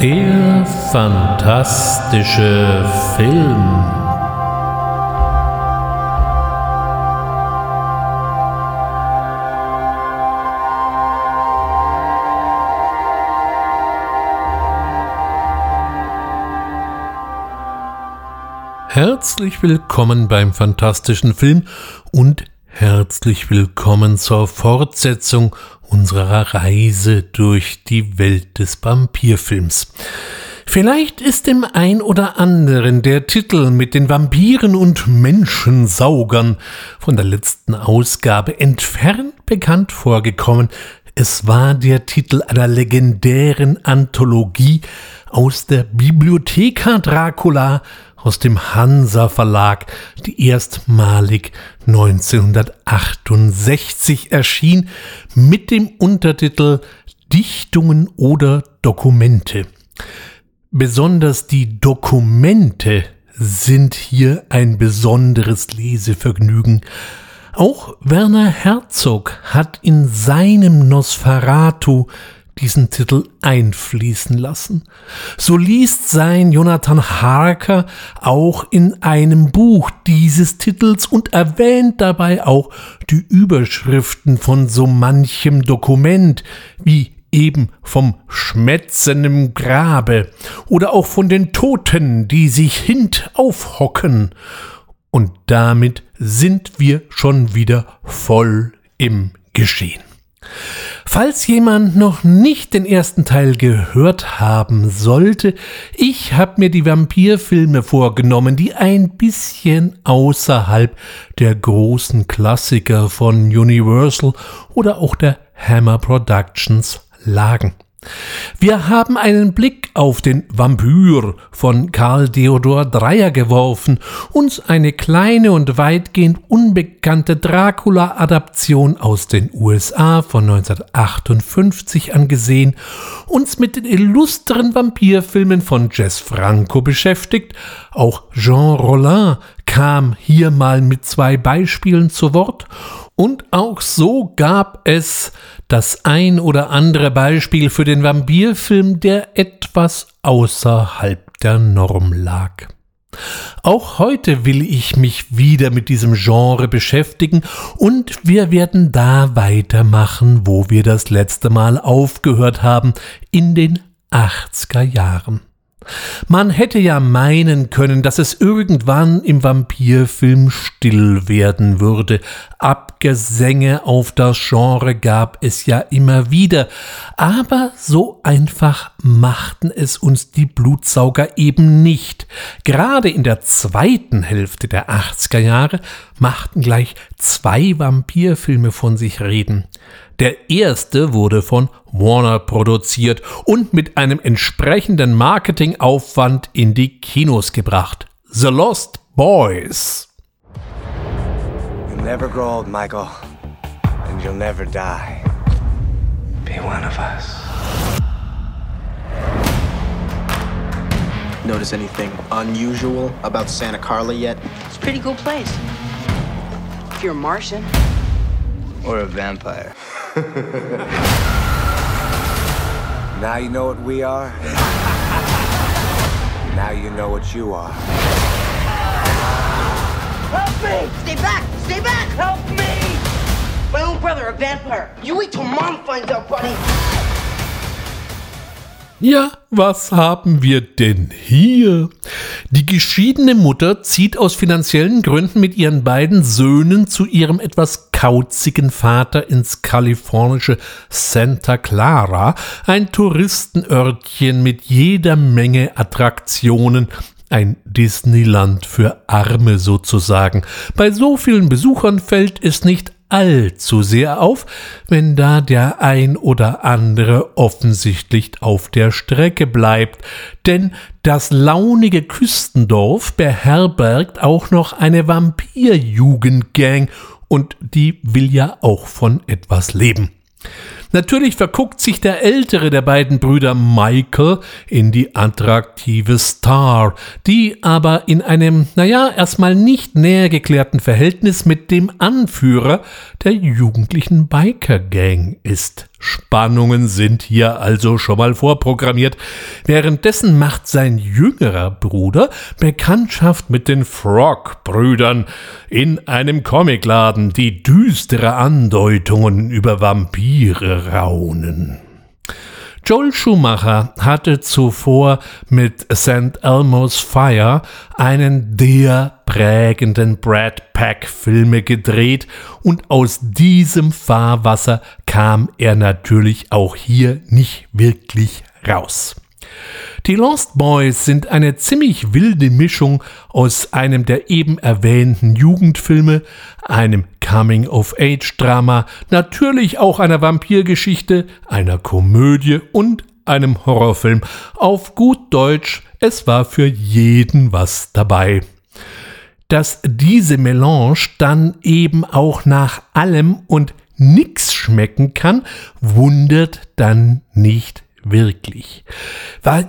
Der fantastische Film. Herzlich willkommen beim fantastischen Film und herzlich willkommen zur Fortsetzung unserer Reise durch die Welt des Vampirfilms. Vielleicht ist dem ein oder anderen der Titel mit den Vampiren und Menschensaugern von der letzten Ausgabe entfernt bekannt vorgekommen. Es war der Titel einer legendären Anthologie aus der Bibliotheca Dracula aus dem Hansa Verlag, die erstmalig 1968 erschien mit dem Untertitel Dichtungen oder Dokumente. Besonders die Dokumente sind hier ein besonderes Lesevergnügen. Auch Werner Herzog hat in seinem Nosferatu diesen Titel einfließen lassen. So liest sein Jonathan Harker auch in einem Buch dieses Titels und erwähnt dabei auch die Überschriften von so manchem Dokument, wie eben vom Schmetzen im Grabe oder auch von den Toten, die sich hint aufhocken. Und damit sind wir schon wieder voll im Geschehen. Falls jemand noch nicht den ersten Teil gehört haben sollte, ich habe mir die Vampirfilme vorgenommen, die ein bisschen außerhalb der großen Klassiker von Universal oder auch der Hammer Productions lagen. Wir haben einen Blick auf den Vampyr von Karl Theodor Dreyer geworfen, uns eine kleine und weitgehend unbekannte Dracula-Adaption aus den USA von 1958 angesehen, uns mit den illustren Vampirfilmen von Jess Franco beschäftigt, auch Jean Rollin kam hier mal mit zwei Beispielen zu Wort. Und auch so gab es das ein oder andere Beispiel für den Vampirfilm, der etwas außerhalb der Norm lag. Auch heute will ich mich wieder mit diesem Genre beschäftigen und wir werden da weitermachen, wo wir das letzte Mal aufgehört haben, in den 80er Jahren. Man hätte ja meinen können, dass es irgendwann im Vampirfilm still werden würde. Abgesänge auf das Genre gab es ja immer wieder. Aber so einfach machten es uns die Blutsauger eben nicht. Gerade in der zweiten Hälfte der 80er Jahre machten gleich zwei Vampirfilme von sich reden. Der erste wurde von Warner produziert und mit einem entsprechenden Marketingaufwand in die Kinos gebracht. The Lost Boys. You'll never grow old, Michael. And you'll never die. Be one of us. Notice anything unusual about Santa Carla yet? It's a pretty cool place. If you're a Martian. Or a vampire. Now you know what we are. now you know what you are. Help me! Stay back! Stay back! Help me! My own brother, a vampire. You wait till mom finds out, buddy. Ja, was haben wir denn hier? Die geschiedene Mutter zieht aus finanziellen Gründen mit ihren beiden Söhnen zu ihrem etwas kauzigen Vater ins kalifornische Santa Clara, ein Touristenörtchen mit jeder Menge Attraktionen, ein Disneyland für Arme sozusagen. Bei so vielen Besuchern fällt es nicht allzu sehr auf, wenn da der ein oder andere offensichtlich auf der Strecke bleibt, denn das launige Küstendorf beherbergt auch noch eine Vampirjugendgang und die will ja auch von etwas leben. Natürlich verguckt sich der ältere der beiden Brüder Michael in die attraktive Star, die aber in einem, naja, erstmal nicht näher geklärten Verhältnis mit dem Anführer der jugendlichen Biker-Gang ist. Spannungen sind hier also schon mal vorprogrammiert. Währenddessen macht sein jüngerer Bruder Bekanntschaft mit den Frog-Brüdern in einem Comicladen, die düstere Andeutungen über Vampire raunen. Joel Schumacher hatte zuvor mit St. Elmo's Fire einen der prägenden Brad Pack-Filme gedreht und aus diesem Fahrwasser kam er natürlich auch hier nicht wirklich raus. Die Lost Boys sind eine ziemlich wilde Mischung aus einem der eben erwähnten Jugendfilme, einem Coming-of-Age-Drama, natürlich auch einer Vampirgeschichte, einer Komödie und einem Horrorfilm. Auf gut Deutsch, es war für jeden was dabei. Dass diese Melange dann eben auch nach allem und nix schmecken kann, wundert dann nicht wirklich.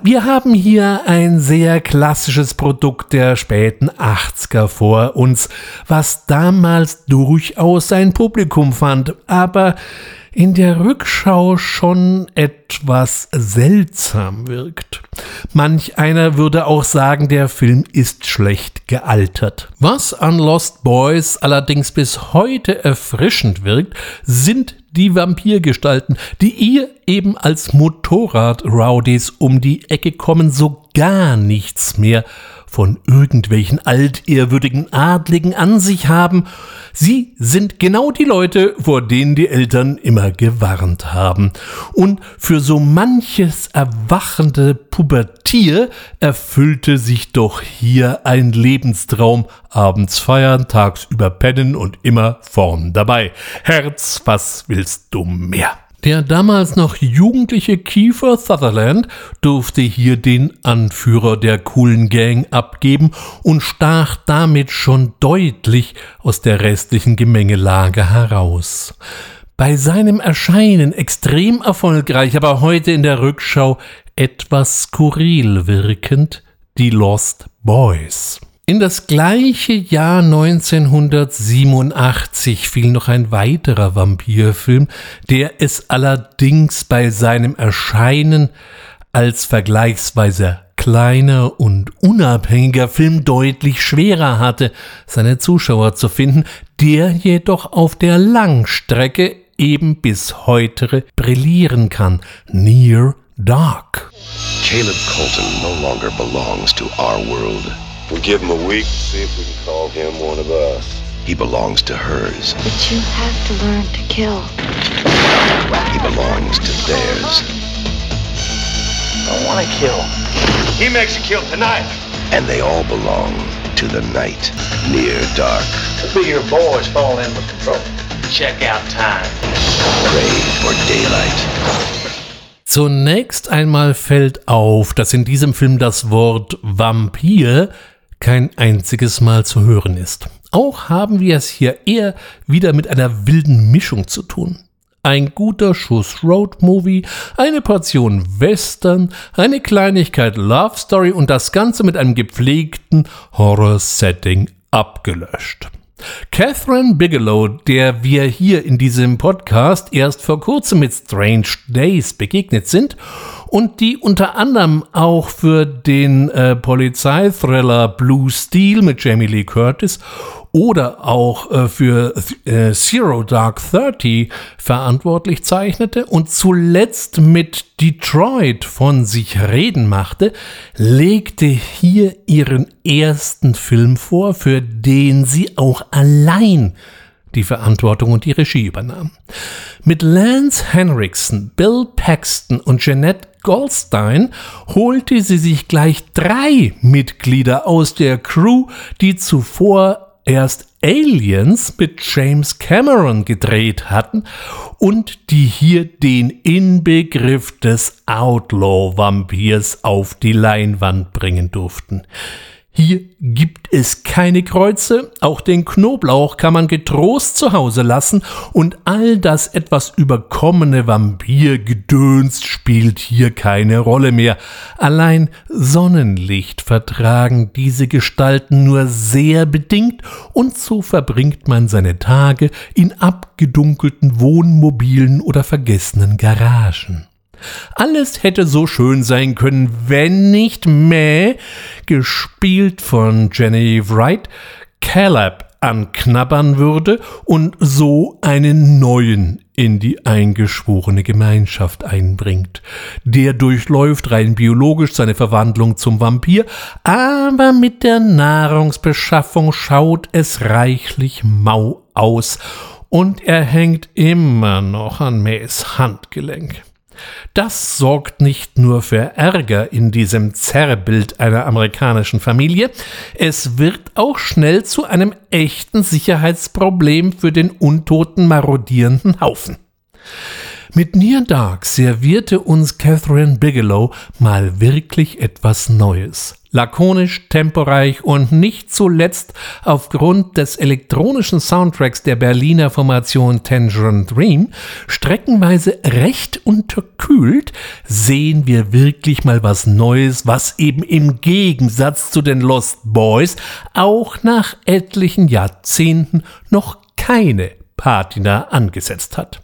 Wir haben hier ein sehr klassisches Produkt der späten 80er vor uns, was damals durchaus sein Publikum fand, aber in der Rückschau schon etwas seltsam wirkt. Manch einer würde auch sagen, der Film ist schlecht gealtert. Was an Lost Boys allerdings bis heute erfrischend wirkt, sind die Vampirgestalten, die ihr eben als Motorrad-Rowdies um die Ecke kommen, so gar nichts mehr von irgendwelchen altehrwürdigen Adligen an sich haben. Sie sind genau die Leute, vor denen die Eltern immer gewarnt haben. Und für so manches erwachende Pubertier erfüllte sich doch hier ein Lebenstraum. Abends feiern, tagsüber pennen und immer vorn dabei. Herz, was willst du mehr? Der damals noch jugendliche Kiefer Sutherland durfte hier den Anführer der coolen Gang abgeben und stach damit schon deutlich aus der restlichen Gemengelage heraus. Bei seinem Erscheinen extrem erfolgreich, aber heute in der Rückschau etwas skurril wirkend, die Lost Boys. In das gleiche Jahr 1987 fiel noch ein weiterer Vampirfilm, der es allerdings bei seinem Erscheinen als vergleichsweise kleiner und unabhängiger Film deutlich schwerer hatte, seine Zuschauer zu finden, der jedoch auf der Langstrecke eben bis heute brillieren kann. Near Dark. Caleb Colton no longer belongs to our world. We give him a week to see if we can call him one of us. He belongs to hers. But you have to learn to kill. He belongs to theirs. I don't want to kill. He makes a kill tonight. And they all belong to the night, near dark. Could be your boys falling in with control. Check out time. Pray for daylight. Zunächst einmal fällt auf, dass in diesem Film das Wort Vampir kein einziges Mal zu hören ist. Auch haben wir es hier eher wieder mit einer wilden Mischung zu tun. Ein guter Schuss Road-Movie, eine Portion Western, eine Kleinigkeit Love Story und das Ganze mit einem gepflegten Horror-Setting abgelöscht. Catherine Bigelow, der wir hier in diesem Podcast erst vor kurzem mit Strange Days begegnet sind und die unter anderem auch für den äh, Polizeithriller Blue Steel mit Jamie Lee Curtis oder auch äh, für äh, Zero Dark Thirty verantwortlich zeichnete und zuletzt mit Detroit von sich reden machte, legte hier ihren ersten Film vor, für den sie auch allein die Verantwortung und die Regie übernahm. Mit Lance Henriksen, Bill Paxton und Jeanette Goldstein holte sie sich gleich drei Mitglieder aus der Crew, die zuvor erst Aliens mit James Cameron gedreht hatten und die hier den Inbegriff des Outlaw-Vampirs auf die Leinwand bringen durften. Hier gibt es keine Kreuze, auch den Knoblauch kann man getrost zu Hause lassen und all das etwas überkommene Vampirgedöns spielt hier keine Rolle mehr. Allein Sonnenlicht vertragen diese Gestalten nur sehr bedingt und so verbringt man seine Tage in abgedunkelten Wohnmobilen oder vergessenen Garagen. Alles hätte so schön sein können, wenn nicht Mäh, gespielt von Jenny Wright, Caleb anknabbern würde und so einen neuen in die eingeschworene Gemeinschaft einbringt. Der durchläuft rein biologisch seine Verwandlung zum Vampir, aber mit der Nahrungsbeschaffung schaut es reichlich mau aus und er hängt immer noch an Mähs Handgelenk. Das sorgt nicht nur für Ärger in diesem Zerrbild einer amerikanischen Familie, es wird auch schnell zu einem echten Sicherheitsproblem für den untoten marodierenden Haufen. Mit Near Dark servierte uns Catherine Bigelow mal wirklich etwas Neues. Lakonisch, temporeich und nicht zuletzt aufgrund des elektronischen Soundtracks der Berliner Formation Tangerine Dream streckenweise recht unterkühlt, sehen wir wirklich mal was Neues, was eben im Gegensatz zu den Lost Boys auch nach etlichen Jahrzehnten noch keine Patina angesetzt hat.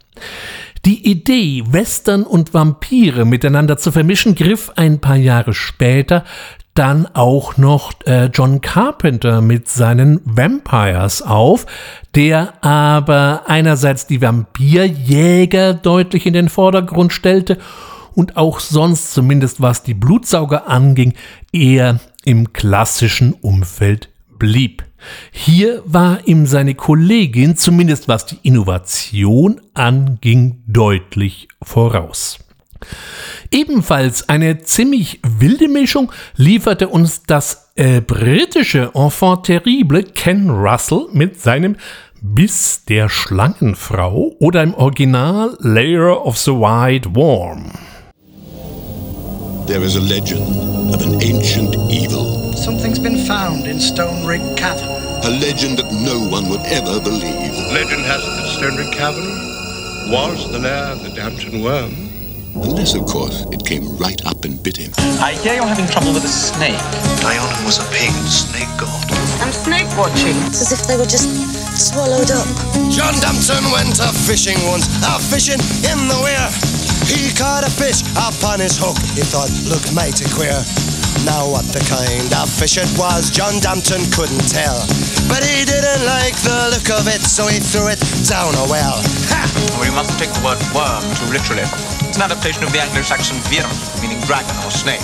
Die Idee, Western und Vampire miteinander zu vermischen, griff ein paar Jahre später dann auch noch äh, John Carpenter mit seinen Vampires auf, der aber einerseits die Vampirjäger deutlich in den Vordergrund stellte und auch sonst, zumindest was die Blutsauger anging, eher im klassischen Umfeld blieb. Hier war ihm seine Kollegin, zumindest was die Innovation anging, deutlich voraus. Ebenfalls eine ziemlich wilde Mischung lieferte uns das äh, britische Enfant terrible Ken Russell mit seinem Biss der Schlangenfrau oder im Original Layer of the White Worm. There is a legend of an ancient evil. Something's been found in Stone Rig Cavern. A legend that no one would ever believe. Legend has it that Stone Rig Cavern was the lair of the Danton worm. Unless, of course, it came right up and bit him. I hear you're having trouble with a snake. Dionne was a pagan snake god. I'm snake watching. It's as if they were just swallowed up. John Dumpton went a fishing once, a fishing in the weir. He caught a fish upon his hook, he thought looked mighty queer. Now what the kind of fish it was, John Dampton couldn't tell. But he didn't like the look of it, so he threw it down a well. Ha! Well, you mustn't take the word worm too literally. It's an adaptation of the Anglo-Saxon virm, meaning dragon or snake.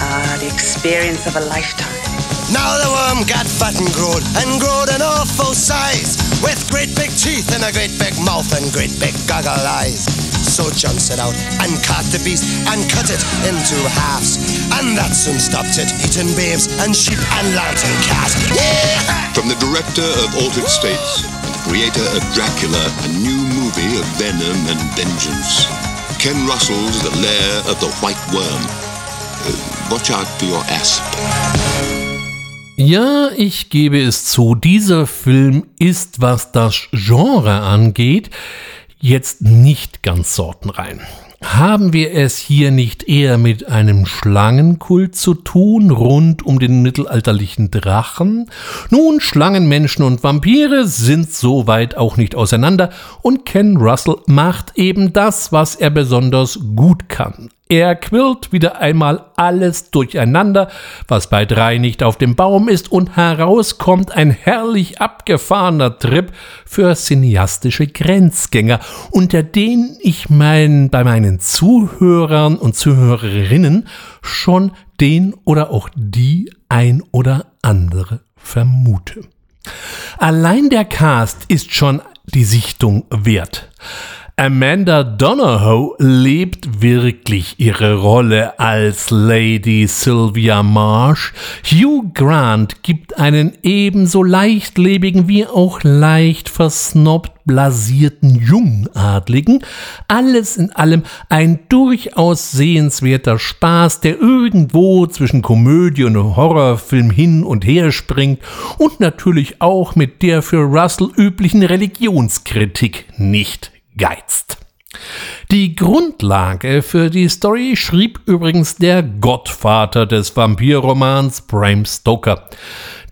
Ah, the experience of a lifetime. Now the worm got fat and growed, and growed an awful size, with great big teeth and a great big mouth and great big goggle eyes. So John set out and caught the beast and cut it into halves. And that soon stopped it eating babes and sheep and lambs and calves. Yeah! From the director of Altered States and creator of Dracula, a new movie of venom and vengeance. Ken Russell's The Lair of the White Worm. Uh, watch out for your asp. Ja, ich gebe es zu, dieser Film ist, was das Genre angeht, jetzt nicht ganz sortenrein. Haben wir es hier nicht eher mit einem Schlangenkult zu tun, rund um den mittelalterlichen Drachen? Nun, Schlangenmenschen und Vampire sind so weit auch nicht auseinander und Ken Russell macht eben das, was er besonders gut kann. Er quirlt wieder einmal alles durcheinander, was bei drei nicht auf dem Baum ist, und heraus kommt ein herrlich abgefahrener Trip für cineastische Grenzgänger, unter denen ich mein, bei meinen Zuhörern und Zuhörerinnen schon den oder auch die ein oder andere vermute. Allein der Cast ist schon die Sichtung wert. Amanda Donahoe lebt wirklich ihre Rolle als Lady Sylvia Marsh. Hugh Grant gibt einen ebenso leichtlebigen wie auch leicht versnobbt blasierten Jungadligen. Alles in allem ein durchaus sehenswerter Spaß, der irgendwo zwischen Komödie und Horrorfilm hin und her springt und natürlich auch mit der für Russell üblichen Religionskritik nicht geizt. Die Grundlage für die Story schrieb übrigens der Gottvater des Vampirromans Bram Stoker.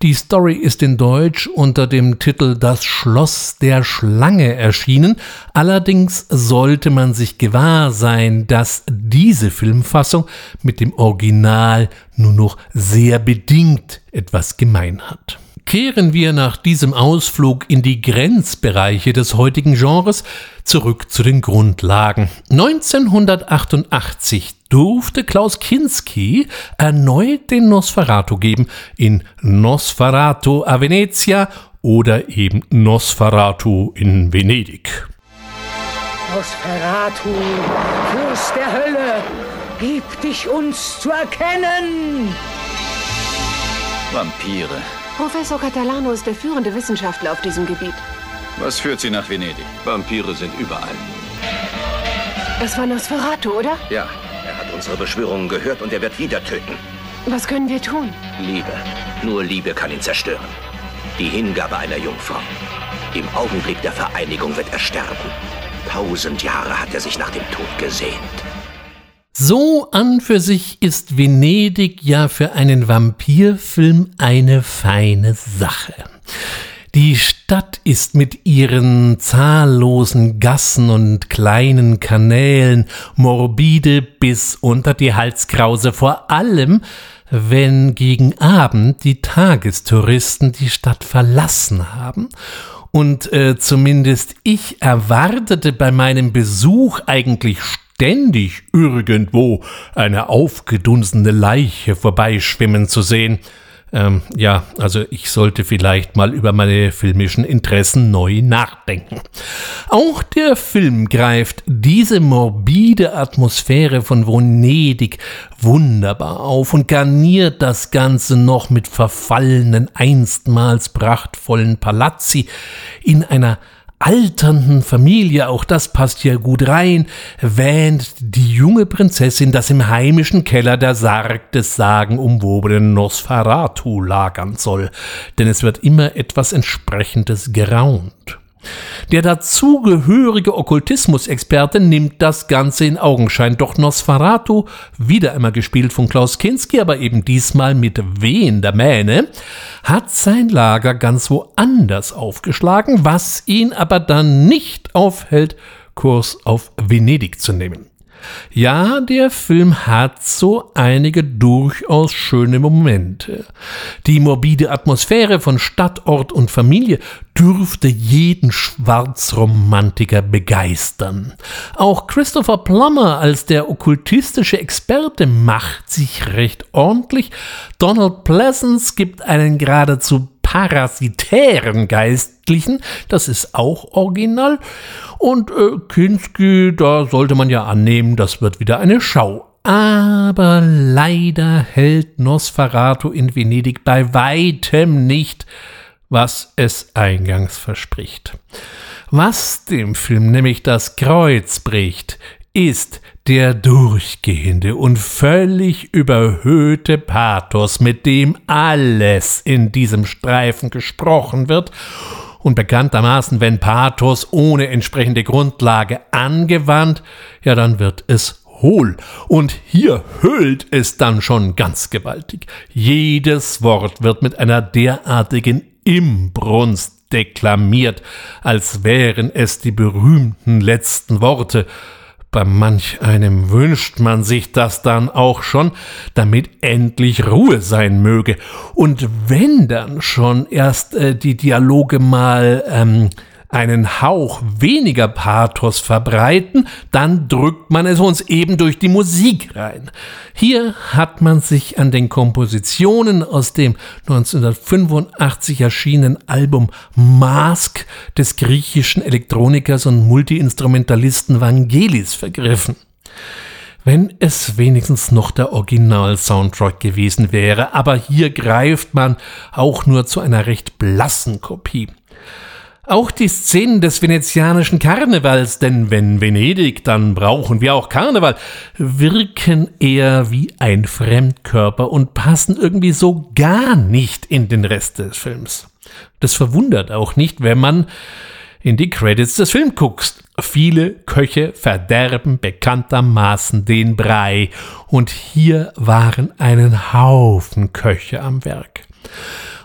Die Story ist in Deutsch unter dem Titel Das Schloss der Schlange erschienen, allerdings sollte man sich gewahr sein, dass diese Filmfassung mit dem Original nur noch sehr bedingt etwas gemein hat. Kehren wir nach diesem Ausflug in die Grenzbereiche des heutigen Genres zurück zu den Grundlagen. 1988 durfte Klaus Kinski erneut den Nosferatu geben in Nosferatu a Venezia oder eben Nosferatu in Venedig. Nosferatu, Fürst der Hölle, gib dich uns zu erkennen! Vampire. Professor Catalano ist der führende Wissenschaftler auf diesem Gebiet. Was führt Sie nach Venedig? Vampire sind überall. Es war Nosferatu, oder? Ja, er hat unsere Beschwörungen gehört und er wird wieder töten. Was können wir tun? Liebe. Nur Liebe kann ihn zerstören. Die Hingabe einer Jungfrau. Im Augenblick der Vereinigung wird er sterben. Tausend Jahre hat er sich nach dem Tod gesehnt. So an für sich ist Venedig ja für einen Vampirfilm eine feine Sache. Die Stadt ist mit ihren zahllosen Gassen und kleinen Kanälen morbide bis unter die Halskrause, vor allem wenn gegen Abend die Tagestouristen die Stadt verlassen haben und äh, zumindest ich erwartete bei meinem Besuch eigentlich ständig irgendwo eine aufgedunsene Leiche vorbeischwimmen zu sehen. Ähm, ja, also ich sollte vielleicht mal über meine filmischen Interessen neu nachdenken. Auch der Film greift diese morbide Atmosphäre von Venedig wunderbar auf und garniert das Ganze noch mit verfallenen, einstmals prachtvollen Palazzi in einer alternden Familie, auch das passt ja gut rein, wähnt die junge Prinzessin, dass im heimischen Keller der Sarg des sagenumwobenen Nosferatu lagern soll, denn es wird immer etwas entsprechendes geraunt. Der dazugehörige Okkultismusexperte nimmt das Ganze in Augenschein, doch Nosferatu, wieder einmal gespielt von Klaus Kinski, aber eben diesmal mit wehender Mähne, hat sein Lager ganz woanders aufgeschlagen, was ihn aber dann nicht aufhält, Kurs auf Venedig zu nehmen. Ja, der Film hat so einige durchaus schöne Momente. Die morbide Atmosphäre von Stadt, Ort und Familie dürfte jeden Schwarzromantiker begeistern. Auch Christopher Plummer als der okkultistische Experte macht sich recht ordentlich. Donald Pleasance gibt einen geradezu parasitären Geistlichen, das ist auch original. Und äh, Kinski, da sollte man ja annehmen, das wird wieder eine Schau. Aber leider hält Nosferatu in Venedig bei weitem nicht, was es eingangs verspricht. Was dem Film nämlich das Kreuz bricht, ist der durchgehende und völlig überhöhte Pathos, mit dem alles in diesem Streifen gesprochen wird und bekanntermaßen, wenn Pathos ohne entsprechende Grundlage angewandt, ja, dann wird es hohl. Und hier höhlt es dann schon ganz gewaltig. Jedes Wort wird mit einer derartigen Imbrunst deklamiert, als wären es die berühmten letzten Worte, bei manch einem wünscht man sich das dann auch schon, damit endlich Ruhe sein möge. Und wenn dann schon erst äh, die Dialoge mal ähm, einen Hauch weniger Pathos verbreiten, dann drückt man es uns eben durch die Musik rein. Hier hat man sich an den Kompositionen aus dem 1985 erschienenen Album Mask des griechischen Elektronikers und Multiinstrumentalisten Vangelis vergriffen. Wenn es wenigstens noch der Original-Soundtrack gewesen wäre, aber hier greift man auch nur zu einer recht blassen Kopie. Auch die Szenen des venezianischen Karnevals, denn wenn Venedig, dann brauchen wir auch Karneval, wirken eher wie ein Fremdkörper und passen irgendwie so gar nicht in den Rest des Films. Das verwundert auch nicht, wenn man in die Credits des Films guckst. Viele Köche verderben bekanntermaßen den Brei und hier waren einen Haufen Köche am Werk.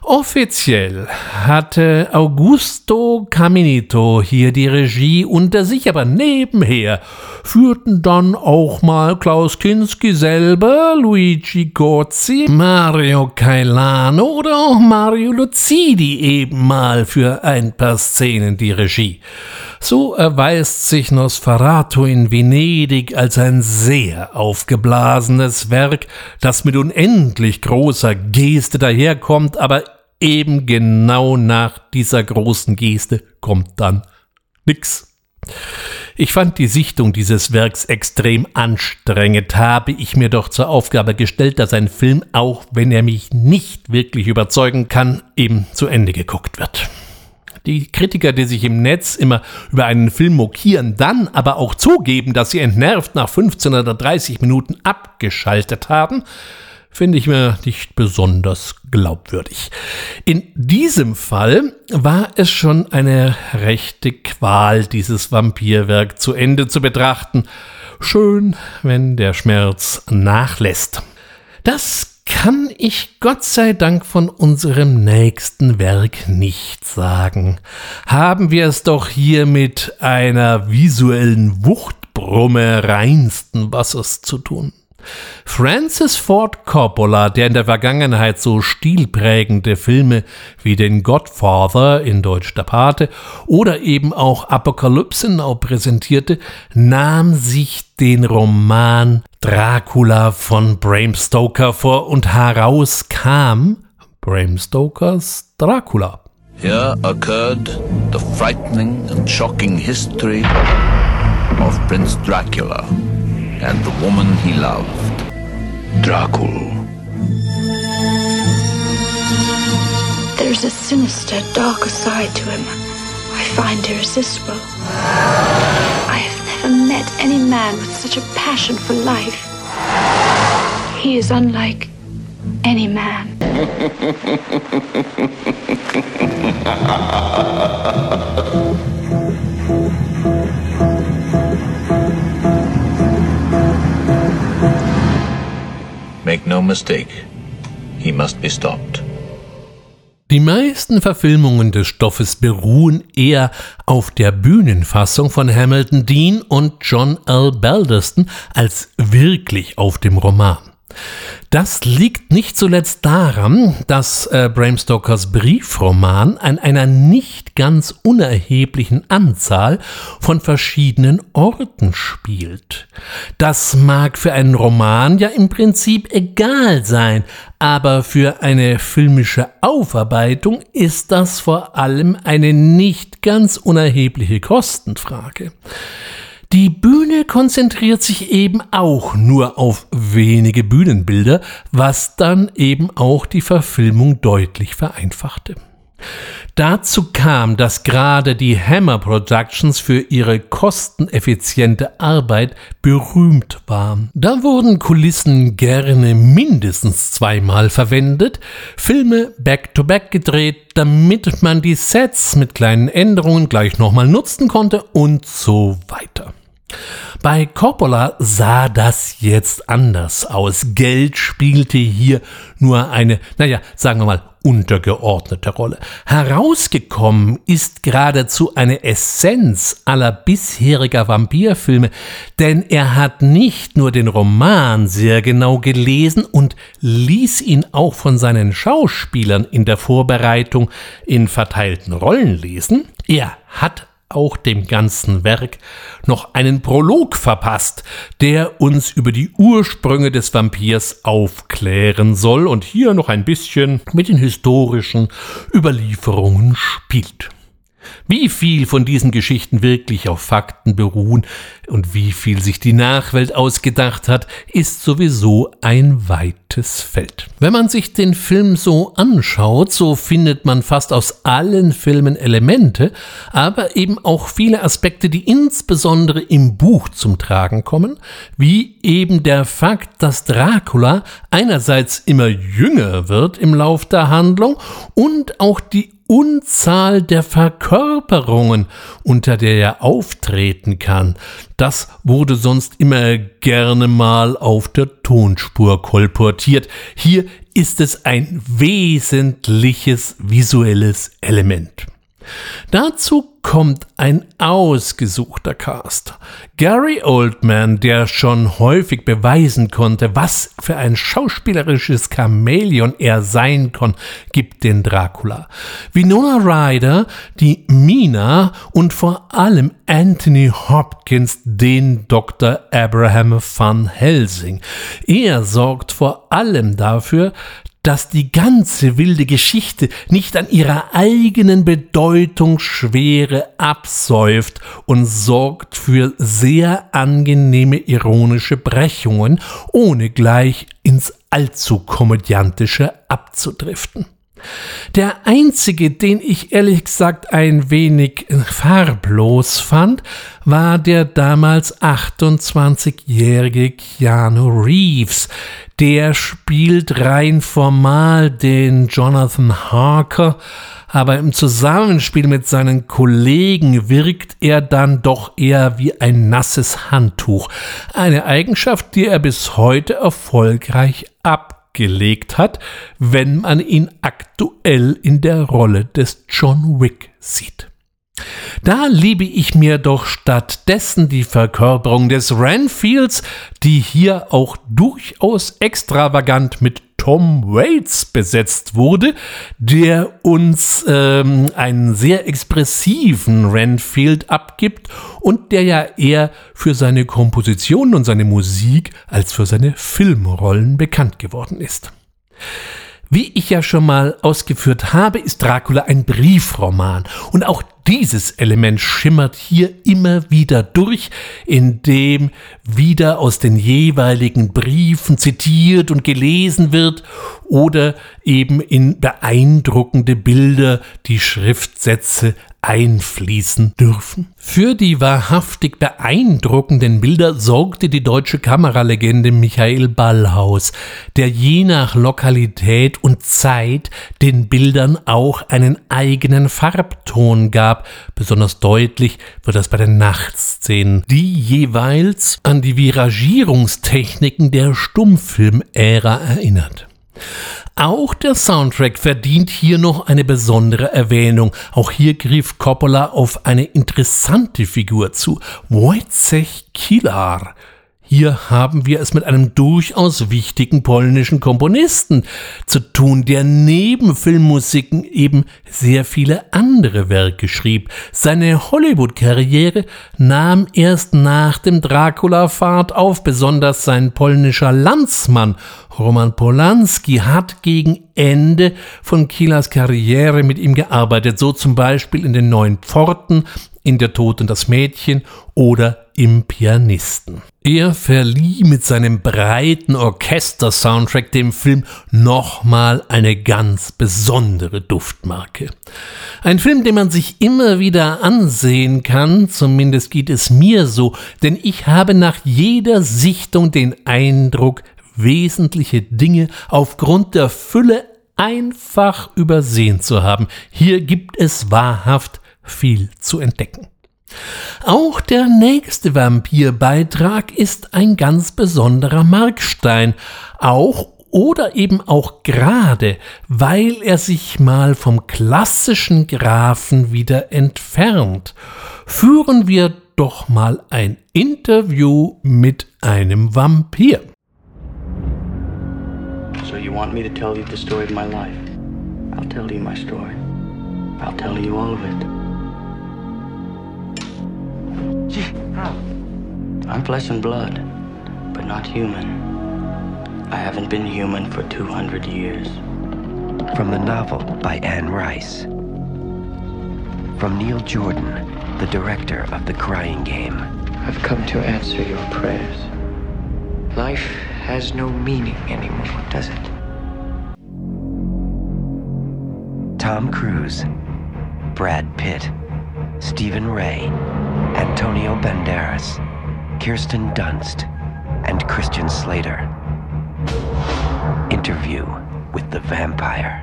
Offiziell hatte Augusto Caminito hier die Regie unter sich, aber nebenher führten dann auch mal Klaus Kinski selber, Luigi Gozzi, Mario Cailano oder auch Mario Lucidi eben mal für ein paar Szenen die Regie. So erweist sich Nosferatu in Venedig als ein sehr aufgeblasenes Werk, das mit unendlich großer Geste daherkommt, aber eben genau nach dieser großen Geste kommt dann nix. Ich fand die Sichtung dieses Werks extrem anstrengend, habe ich mir doch zur Aufgabe gestellt, dass ein Film, auch wenn er mich nicht wirklich überzeugen kann, eben zu Ende geguckt wird. Die Kritiker, die sich im Netz immer über einen Film mokieren, dann aber auch zugeben, dass sie entnervt nach 15 oder 30 Minuten abgeschaltet haben, finde ich mir nicht besonders glaubwürdig. In diesem Fall war es schon eine rechte Qual, dieses Vampirwerk zu Ende zu betrachten. Schön, wenn der Schmerz nachlässt. Das kann ich Gott sei Dank von unserem nächsten Werk nicht sagen. Haben wir es doch hier mit einer visuellen Wuchtbrumme reinsten Wassers zu tun. Francis Ford Coppola, der in der Vergangenheit so stilprägende Filme wie den Godfather in Deutsch der Pate oder eben auch Apokalypse präsentierte, nahm sich den Roman Dracula von Bram Stoker vor und heraus kam Bram Stokers Dracula. Here occurred the frightening and shocking history of Prince Dracula. And the woman he loved. Dracul. There's a sinister, darker side to him. I find irresistible. I have never met any man with such a passion for life. He is unlike any man. Make no mistake, he must be stopped. Die meisten Verfilmungen des Stoffes beruhen eher auf der Bühnenfassung von Hamilton Dean und John L. Balderston als wirklich auf dem Roman. Das liegt nicht zuletzt daran, dass äh, Bram Stokers Briefroman an einer nicht ganz unerheblichen Anzahl von verschiedenen Orten spielt. Das mag für einen Roman ja im Prinzip egal sein, aber für eine filmische Aufarbeitung ist das vor allem eine nicht ganz unerhebliche Kostenfrage. Die Bühne konzentriert sich eben auch nur auf wenige Bühnenbilder, was dann eben auch die Verfilmung deutlich vereinfachte. Dazu kam, dass gerade die Hammer Productions für ihre kosteneffiziente Arbeit berühmt waren. Da wurden Kulissen gerne mindestens zweimal verwendet, Filme back-to-back -back gedreht, damit man die Sets mit kleinen Änderungen gleich nochmal nutzen konnte und so weiter. Bei Coppola sah das jetzt anders aus. Geld spielte hier nur eine, naja, sagen wir mal, untergeordnete Rolle. Herausgekommen ist geradezu eine Essenz aller bisheriger Vampirfilme, denn er hat nicht nur den Roman sehr genau gelesen und ließ ihn auch von seinen Schauspielern in der Vorbereitung in verteilten Rollen lesen, er hat auch dem ganzen Werk noch einen Prolog verpasst, der uns über die Ursprünge des Vampirs aufklären soll und hier noch ein bisschen mit den historischen Überlieferungen spielt. Wie viel von diesen Geschichten wirklich auf Fakten beruhen und wie viel sich die Nachwelt ausgedacht hat, ist sowieso ein weites Feld. Wenn man sich den Film so anschaut, so findet man fast aus allen Filmen Elemente, aber eben auch viele Aspekte, die insbesondere im Buch zum Tragen kommen, wie eben der Fakt, dass Dracula einerseits immer jünger wird im Lauf der Handlung und auch die Unzahl der Verkörperungen, unter der er auftreten kann. Das wurde sonst immer gerne mal auf der Tonspur kolportiert. Hier ist es ein wesentliches visuelles Element. Dazu kommt ein ausgesuchter Cast. Gary Oldman, der schon häufig beweisen konnte, was für ein schauspielerisches Chamäleon er sein kann, gibt den Dracula. Winona Ryder, die Mina und vor allem Anthony Hopkins, den Dr. Abraham van Helsing. Er sorgt vor allem dafür, dass die ganze wilde Geschichte nicht an ihrer eigenen Bedeutungsschwere absäuft und sorgt für sehr angenehme ironische Brechungen, ohne gleich ins allzu komödiantische abzudriften. Der einzige, den ich ehrlich gesagt ein wenig farblos fand, war der damals 28-jährige Keanu Reeves. Der spielt rein formal den Jonathan Harker, aber im Zusammenspiel mit seinen Kollegen wirkt er dann doch eher wie ein nasses Handtuch. Eine Eigenschaft, die er bis heute erfolgreich ab gelegt hat, wenn man ihn aktuell in der Rolle des John Wick sieht. Da liebe ich mir doch stattdessen die Verkörperung des Renfields, die hier auch durchaus extravagant mit Tom Waits besetzt wurde, der uns ähm, einen sehr expressiven Renfield abgibt und der ja eher für seine Kompositionen und seine Musik als für seine Filmrollen bekannt geworden ist. Wie ich ja schon mal ausgeführt habe, ist Dracula ein Briefroman und auch dieses Element schimmert hier immer wieder durch, indem wieder aus den jeweiligen Briefen zitiert und gelesen wird oder eben in beeindruckende Bilder die Schriftsätze einfließen dürfen. Für die wahrhaftig beeindruckenden Bilder sorgte die deutsche Kameralegende Michael Ballhaus, der je nach Lokalität und Zeit den Bildern auch einen eigenen Farbton gab. Besonders deutlich wird das bei den Nachtszenen, die jeweils an die Viragierungstechniken der Stummfilmära erinnert. Auch der Soundtrack verdient hier noch eine besondere Erwähnung. Auch hier griff Coppola auf eine interessante Figur zu, Wojciech Kilar. Hier haben wir es mit einem durchaus wichtigen polnischen Komponisten zu tun, der neben Filmmusiken eben sehr viele andere Werke schrieb. Seine Hollywood-Karriere nahm erst nach dem Dracula-Fahrt auf, besonders sein polnischer Landsmann Roman Polanski hat gegen Ende von Kilas Karriere mit ihm gearbeitet, so zum Beispiel in den Neuen Pforten, in Der Tod und das Mädchen oder im Pianisten. Er verlieh mit seinem breiten Orchester-Soundtrack dem Film nochmal eine ganz besondere Duftmarke. Ein Film, den man sich immer wieder ansehen kann, zumindest geht es mir so, denn ich habe nach jeder Sichtung den Eindruck, wesentliche Dinge aufgrund der Fülle einfach übersehen zu haben. Hier gibt es wahrhaft viel zu entdecken. Auch der nächste Vampirbeitrag ist ein ganz besonderer Markstein, auch oder eben auch gerade, weil er sich mal vom klassischen Grafen wieder entfernt, führen wir doch mal ein Interview mit einem Vampir. So you want me to tell you the story of my life? I'll tell you my story. I'll tell you all of it. How? I'm flesh and blood, but not human. I haven't been human for 200 years. From the novel by Anne Rice. From Neil Jordan, the director of The Crying Game. I've come to answer your prayers. Life has no meaning anymore, does it? Tom Cruise, Brad Pitt, Stephen Ray, Antonio Banderas, Kirsten Dunst, and Christian Slater. Interview with the Vampire.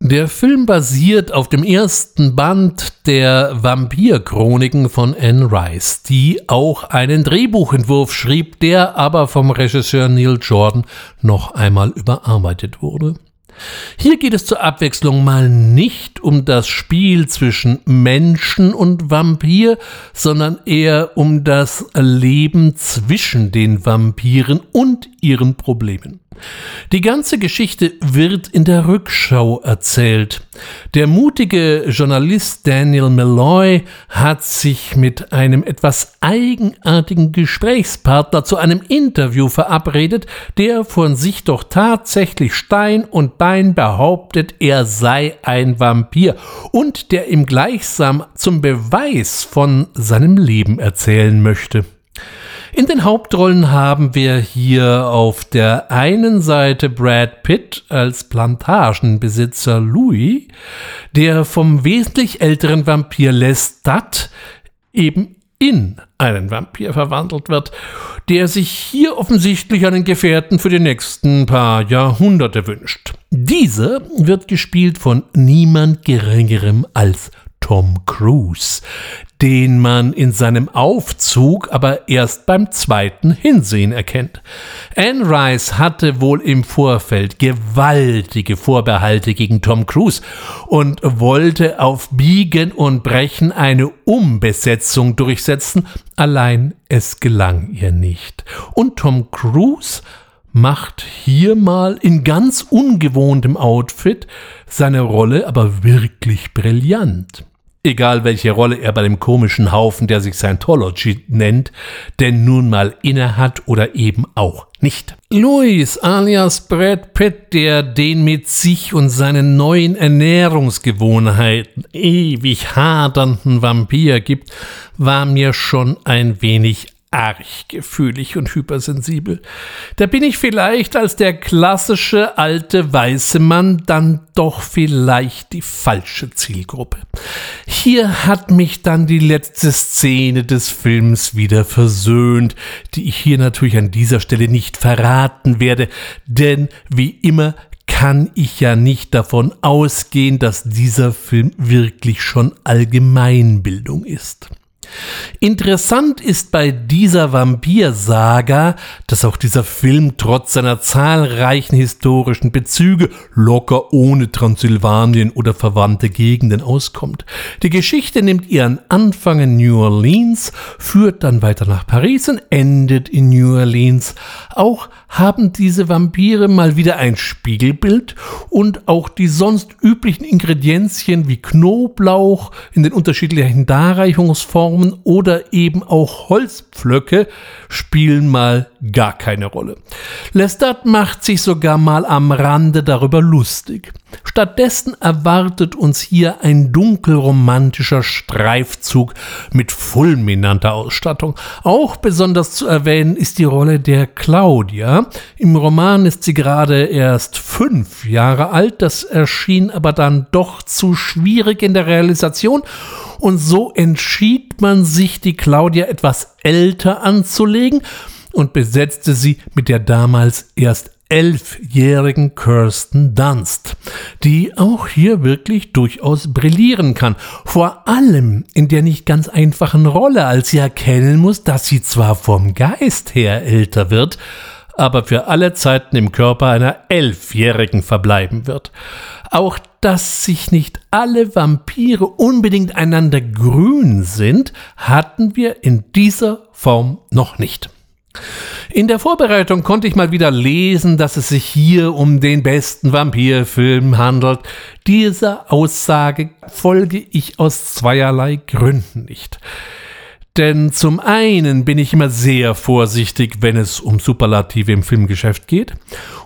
Der Film basiert auf dem ersten Band der Vampirchroniken von Anne Rice, die auch einen Drehbuchentwurf schrieb, der aber vom Regisseur Neil Jordan noch einmal überarbeitet wurde. Hier geht es zur Abwechslung mal nicht um das Spiel zwischen Menschen und Vampir, sondern eher um das Leben zwischen den Vampiren und ihren Problemen. Die ganze Geschichte wird in der Rückschau erzählt. Der mutige Journalist Daniel Malloy hat sich mit einem etwas eigenartigen Gesprächspartner zu einem Interview verabredet, der von sich doch tatsächlich Stein und Bein behauptet, er sei ein Vampir und der ihm gleichsam zum Beweis von seinem Leben erzählen möchte. In den Hauptrollen haben wir hier auf der einen Seite Brad Pitt als Plantagenbesitzer Louis, der vom wesentlich älteren Vampir Lestat eben in einen Vampir verwandelt wird, der sich hier offensichtlich einen Gefährten für die nächsten paar Jahrhunderte wünscht. Dieser wird gespielt von niemand Geringerem als Tom Cruise, den man in seinem Aufzug aber erst beim zweiten Hinsehen erkennt. Anne Rice hatte wohl im Vorfeld gewaltige Vorbehalte gegen Tom Cruise und wollte auf Biegen und Brechen eine Umbesetzung durchsetzen, allein es gelang ihr nicht. Und Tom Cruise macht hier mal in ganz ungewohntem Outfit seine Rolle aber wirklich brillant egal welche Rolle er bei dem komischen Haufen, der sich Scientology nennt, denn nun mal innehat oder eben auch nicht. Louis alias Brad Pitt, der den mit sich und seinen neuen Ernährungsgewohnheiten ewig hadernden Vampir gibt, war mir schon ein wenig arg gefühlig und hypersensibel. Da bin ich vielleicht als der klassische alte weiße Mann dann doch vielleicht die falsche Zielgruppe. Hier hat mich dann die letzte Szene des Films wieder versöhnt, die ich hier natürlich an dieser Stelle nicht verraten werde, denn wie immer kann ich ja nicht davon ausgehen, dass dieser Film wirklich schon Allgemeinbildung ist. Interessant ist bei dieser Vampirsaga, dass auch dieser Film trotz seiner zahlreichen historischen Bezüge locker ohne Transsilvanien oder verwandte Gegenden auskommt. Die Geschichte nimmt ihren Anfang in New Orleans, führt dann weiter nach Paris und endet in New Orleans. Auch haben diese Vampire mal wieder ein Spiegelbild und auch die sonst üblichen Ingredienzien wie Knoblauch in den unterschiedlichen Darreichungsformen oder eben auch Holzpflöcke spielen mal gar keine Rolle. Lestat macht sich sogar mal am Rande darüber lustig. Stattdessen erwartet uns hier ein dunkelromantischer Streifzug mit fulminanter Ausstattung. Auch besonders zu erwähnen ist die Rolle der Claudia. Im Roman ist sie gerade erst fünf Jahre alt, das erschien aber dann doch zu schwierig in der Realisation und so entschied man sich, die Claudia etwas älter anzulegen und besetzte sie mit der damals erst elfjährigen Kirsten Dunst, die auch hier wirklich durchaus brillieren kann. Vor allem in der nicht ganz einfachen Rolle, als sie erkennen muss, dass sie zwar vom Geist her älter wird, aber für alle Zeiten im Körper einer Elfjährigen verbleiben wird. Auch dass sich nicht alle Vampire unbedingt einander grün sind, hatten wir in dieser Form noch nicht. In der Vorbereitung konnte ich mal wieder lesen, dass es sich hier um den besten Vampirfilm handelt. Dieser Aussage folge ich aus zweierlei Gründen nicht. Denn zum einen bin ich immer sehr vorsichtig, wenn es um Superlative im Filmgeschäft geht,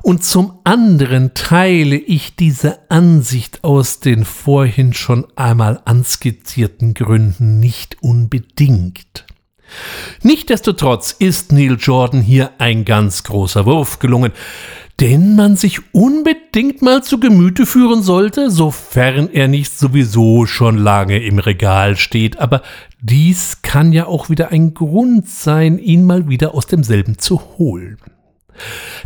und zum anderen teile ich diese Ansicht aus den vorhin schon einmal anskizzierten Gründen nicht unbedingt. Nichtsdestotrotz ist Neil Jordan hier ein ganz großer Wurf gelungen, den man sich unbedingt mal zu Gemüte führen sollte, sofern er nicht sowieso schon lange im Regal steht, aber dies kann ja auch wieder ein Grund sein, ihn mal wieder aus demselben zu holen.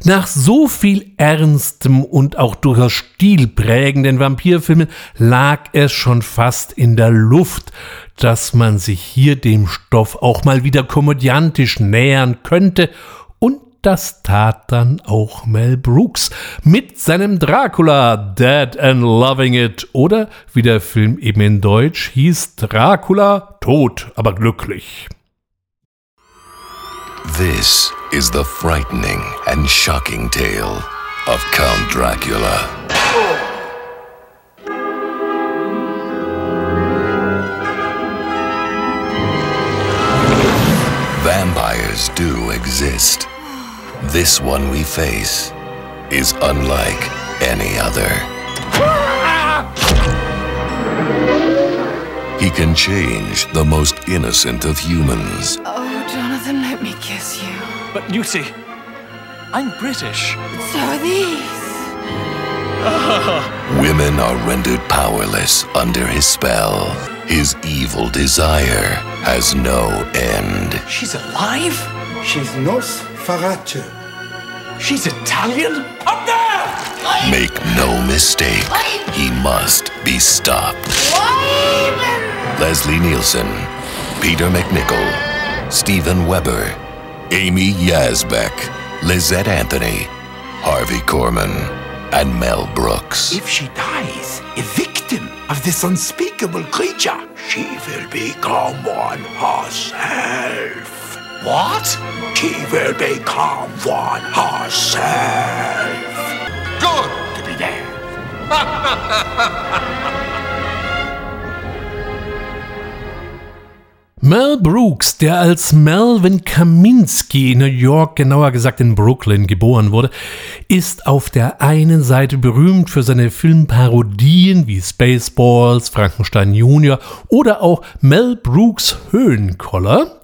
Nach so viel ernstem und auch durchaus stilprägenden Vampirfilmen lag es schon fast in der Luft, dass man sich hier dem Stoff auch mal wieder komödiantisch nähern könnte das tat dann auch Mel Brooks mit seinem Dracula Dead and Loving It oder wie der Film eben in Deutsch hieß Dracula tot, aber glücklich. This is the frightening and shocking tale of Count Dracula. Vampires do exist. This one we face is unlike any other. He can change the most innocent of humans. Oh. You. But Lucy, I'm British. So are these. Ah. Women are rendered powerless under his spell. His evil desire has no end. She's alive? She's Nosferatu. She's Italian? Up there! Make no mistake, he must be stopped. Leslie Nielsen, Peter McNichol, Stephen Weber, Amy Yazbek, Lizette Anthony, Harvey Korman, and Mel Brooks. If she dies, a victim of this unspeakable creature, she will become one herself. What? She will become one herself. Good to be there. Mel Brooks, der als Melvin Kaminsky in New York, genauer gesagt in Brooklyn, geboren wurde, ist auf der einen Seite berühmt für seine Filmparodien wie Spaceballs, Frankenstein Jr. oder auch Mel Brooks Höhenkoller.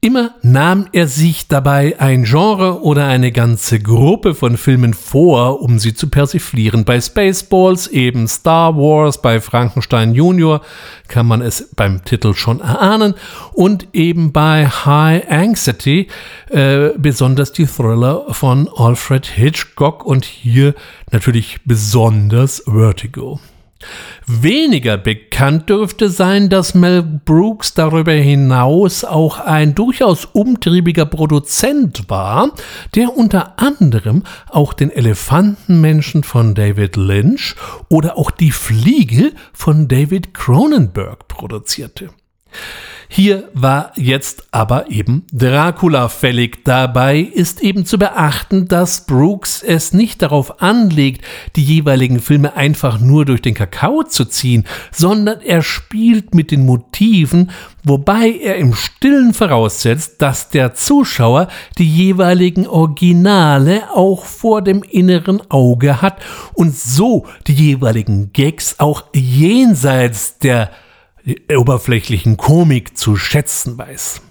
Immer nahm er sich dabei ein Genre oder eine ganze Gruppe von Filmen vor, um sie zu persiflieren. Bei Spaceballs eben Star Wars, bei Frankenstein Junior kann man es beim Titel schon erahnen und eben bei High Anxiety äh, besonders die Thriller von Alfred Hitchcock und hier natürlich besonders Vertigo. Weniger bekannt dürfte sein, dass Mel Brooks darüber hinaus auch ein durchaus umtriebiger Produzent war, der unter anderem auch den Elefantenmenschen von David Lynch oder auch die Fliege von David Cronenberg produzierte. Hier war jetzt aber eben Dracula fällig. Dabei ist eben zu beachten, dass Brooks es nicht darauf anlegt, die jeweiligen Filme einfach nur durch den Kakao zu ziehen, sondern er spielt mit den Motiven, wobei er im stillen voraussetzt, dass der Zuschauer die jeweiligen Originale auch vor dem inneren Auge hat und so die jeweiligen Gags auch jenseits der oberflächlichen Komik zu schätzen weiß.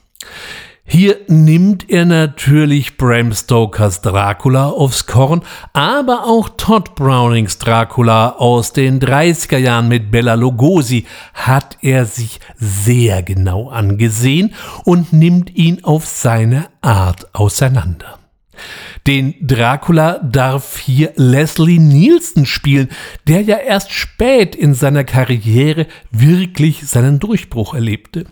Hier nimmt er natürlich Bram Stokers Dracula aufs Korn, aber auch Todd Brownings Dracula aus den 30er Jahren mit Bella Lugosi hat er sich sehr genau angesehen und nimmt ihn auf seine Art auseinander. Den Dracula darf hier Leslie Nielsen spielen, der ja erst spät in seiner Karriere wirklich seinen Durchbruch erlebte.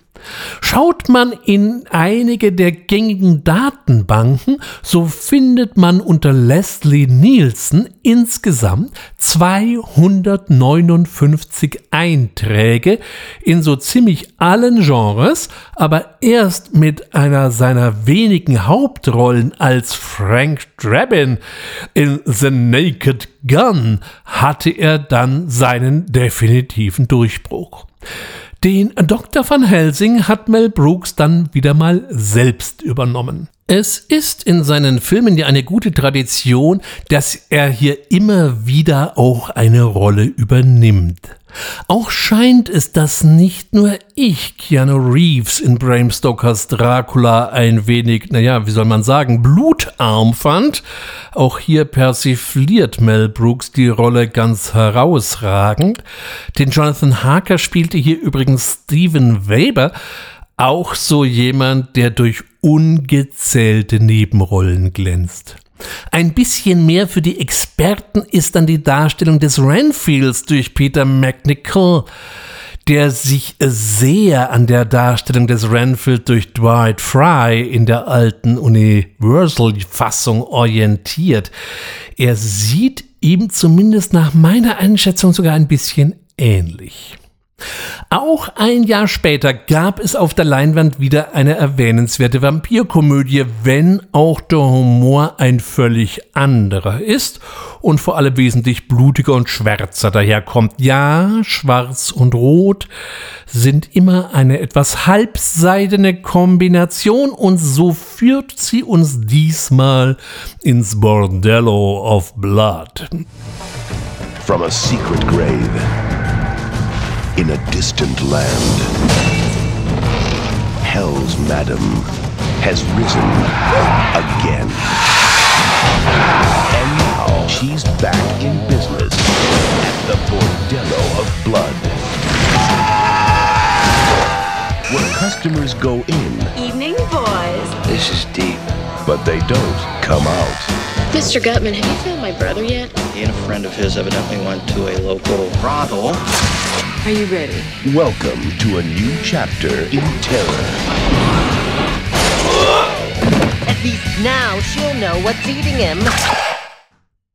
Schaut man in einige der gängigen Datenbanken, so findet man unter Leslie Nielsen insgesamt 259 Einträge in so ziemlich allen Genres, aber erst mit einer seiner wenigen Hauptrollen als Frank Drabin in The Naked Gun hatte er dann seinen definitiven Durchbruch. Den Dr. Van Helsing hat Mel Brooks dann wieder mal selbst übernommen. Es ist in seinen Filmen ja eine gute Tradition, dass er hier immer wieder auch eine Rolle übernimmt. Auch scheint es, dass nicht nur ich Keanu Reeves in Bram Stokers Dracula ein wenig, naja, wie soll man sagen, blutarm fand. Auch hier persifliert Mel Brooks die Rolle ganz herausragend. Den Jonathan Harker spielte hier übrigens Steven Weber, auch so jemand, der durch ungezählte Nebenrollen glänzt. Ein bisschen mehr für die Experten ist dann die Darstellung des Renfields durch Peter McNichol, der sich sehr an der Darstellung des Renfield durch Dwight Fry in der alten Universal-Fassung orientiert. Er sieht ihm zumindest nach meiner Einschätzung sogar ein bisschen ähnlich. Auch ein Jahr später gab es auf der Leinwand wieder eine erwähnenswerte Vampirkomödie, wenn auch der Humor ein völlig anderer ist und vor allem wesentlich blutiger und schwärzer daherkommt. Ja, schwarz und rot sind immer eine etwas halbseidene Kombination und so führt sie uns diesmal ins Bordello of Blood. From a secret grave. In a distant land. Hell's Madam has risen again. And now she's back in business at the Bordello of Blood. Where customers go in. Evening, boys. This is deep. But they don't come out. Mr. Gutman, have you found my brother yet? He and a friend of his evidently went to a local brothel. Are you ready? Welcome to a new chapter in terror. At least now she'll know what's eating him.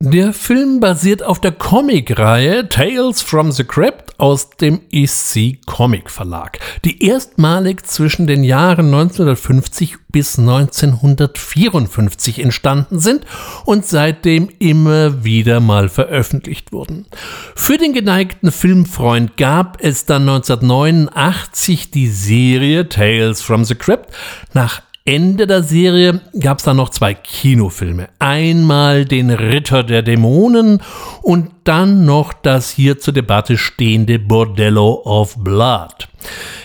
Der Film basiert auf der Comicreihe Tales from the Crypt aus dem EC Comic Verlag, die erstmalig zwischen den Jahren 1950 bis 1954 entstanden sind und seitdem immer wieder mal veröffentlicht wurden. Für den geneigten Filmfreund gab es dann 1989 die Serie Tales from the Crypt nach Ende der Serie gab es dann noch zwei Kinofilme. Einmal den Ritter der Dämonen und dann noch das hier zur Debatte stehende Bordello of Blood.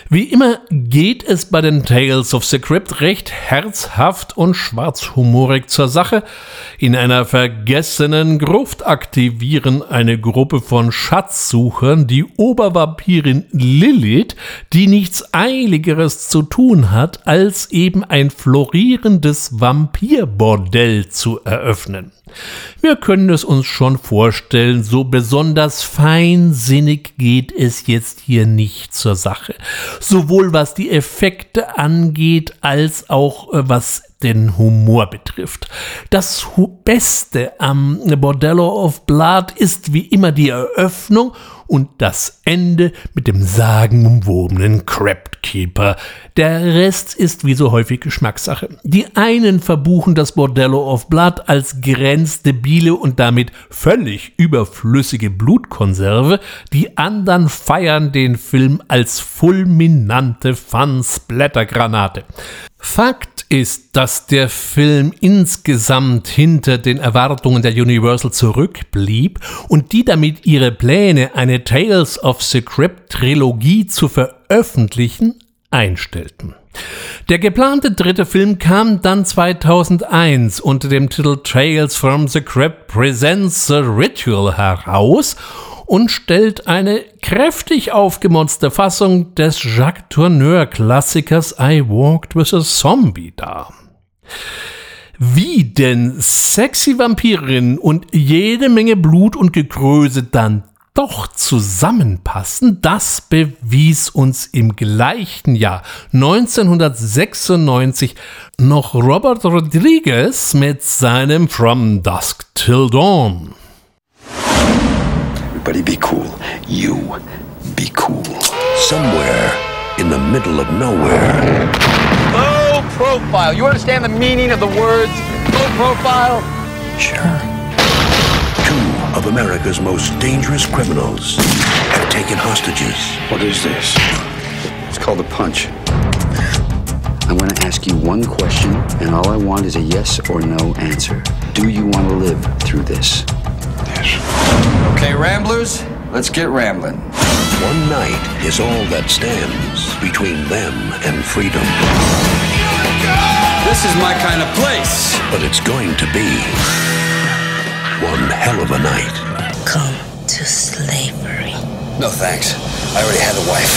Wie immer geht es bei den Tales of the Crypt recht herzhaft und schwarzhumorig zur Sache. In einer vergessenen Gruft aktivieren eine Gruppe von Schatzsuchern die Obervampirin Lilith, die nichts Eiligeres zu tun hat, als eben ein florierendes Vampirbordell zu eröffnen. Wir können es uns schon vorstellen, so besonders feinsinnig geht es jetzt hier nicht zur Sache. Sowohl was die Effekte angeht, als auch äh, was den Humor betrifft. Das Beste am Bordello of Blood ist wie immer die Eröffnung und das Ende mit dem sagenumwobenen Crabkeeper. Der Rest ist wie so häufig Geschmackssache. Die einen verbuchen das Bordello of Blood als grenzdebile und damit völlig überflüssige Blutkonserve, die anderen feiern den Film als fulminante Fun-Splattergranate. Fakt ist, dass der Film insgesamt hinter den Erwartungen der Universal zurückblieb und die damit ihre Pläne, eine Tales of the Crypt Trilogie zu veröffentlichen, einstellten. Der geplante dritte Film kam dann 2001 unter dem Titel Tales from the Crypt Presents the Ritual heraus und stellt eine kräftig aufgemotzte Fassung des Jacques Tourneur-Klassikers I Walked with a Zombie dar. Wie denn sexy Vampirinnen und jede Menge Blut und Gekröse dann doch zusammenpassen, das bewies uns im gleichen Jahr 1996 noch Robert Rodriguez mit seinem From Dusk Till Dawn. Everybody be cool. You be cool. Somewhere in the middle of nowhere. Low profile. You understand the meaning of the words low profile? Sure. Two of America's most dangerous criminals have taken hostages. What is this? It's called a punch. I'm going to ask you one question, and all I want is a yes or no answer. Do you want to live through this? Yes. Okay, Ramblers, let's get rambling. One night is all that stands between them and freedom. This is my kind of place. But it's going to be one hell of a night. Come to slavery. No thanks. I already had a wife.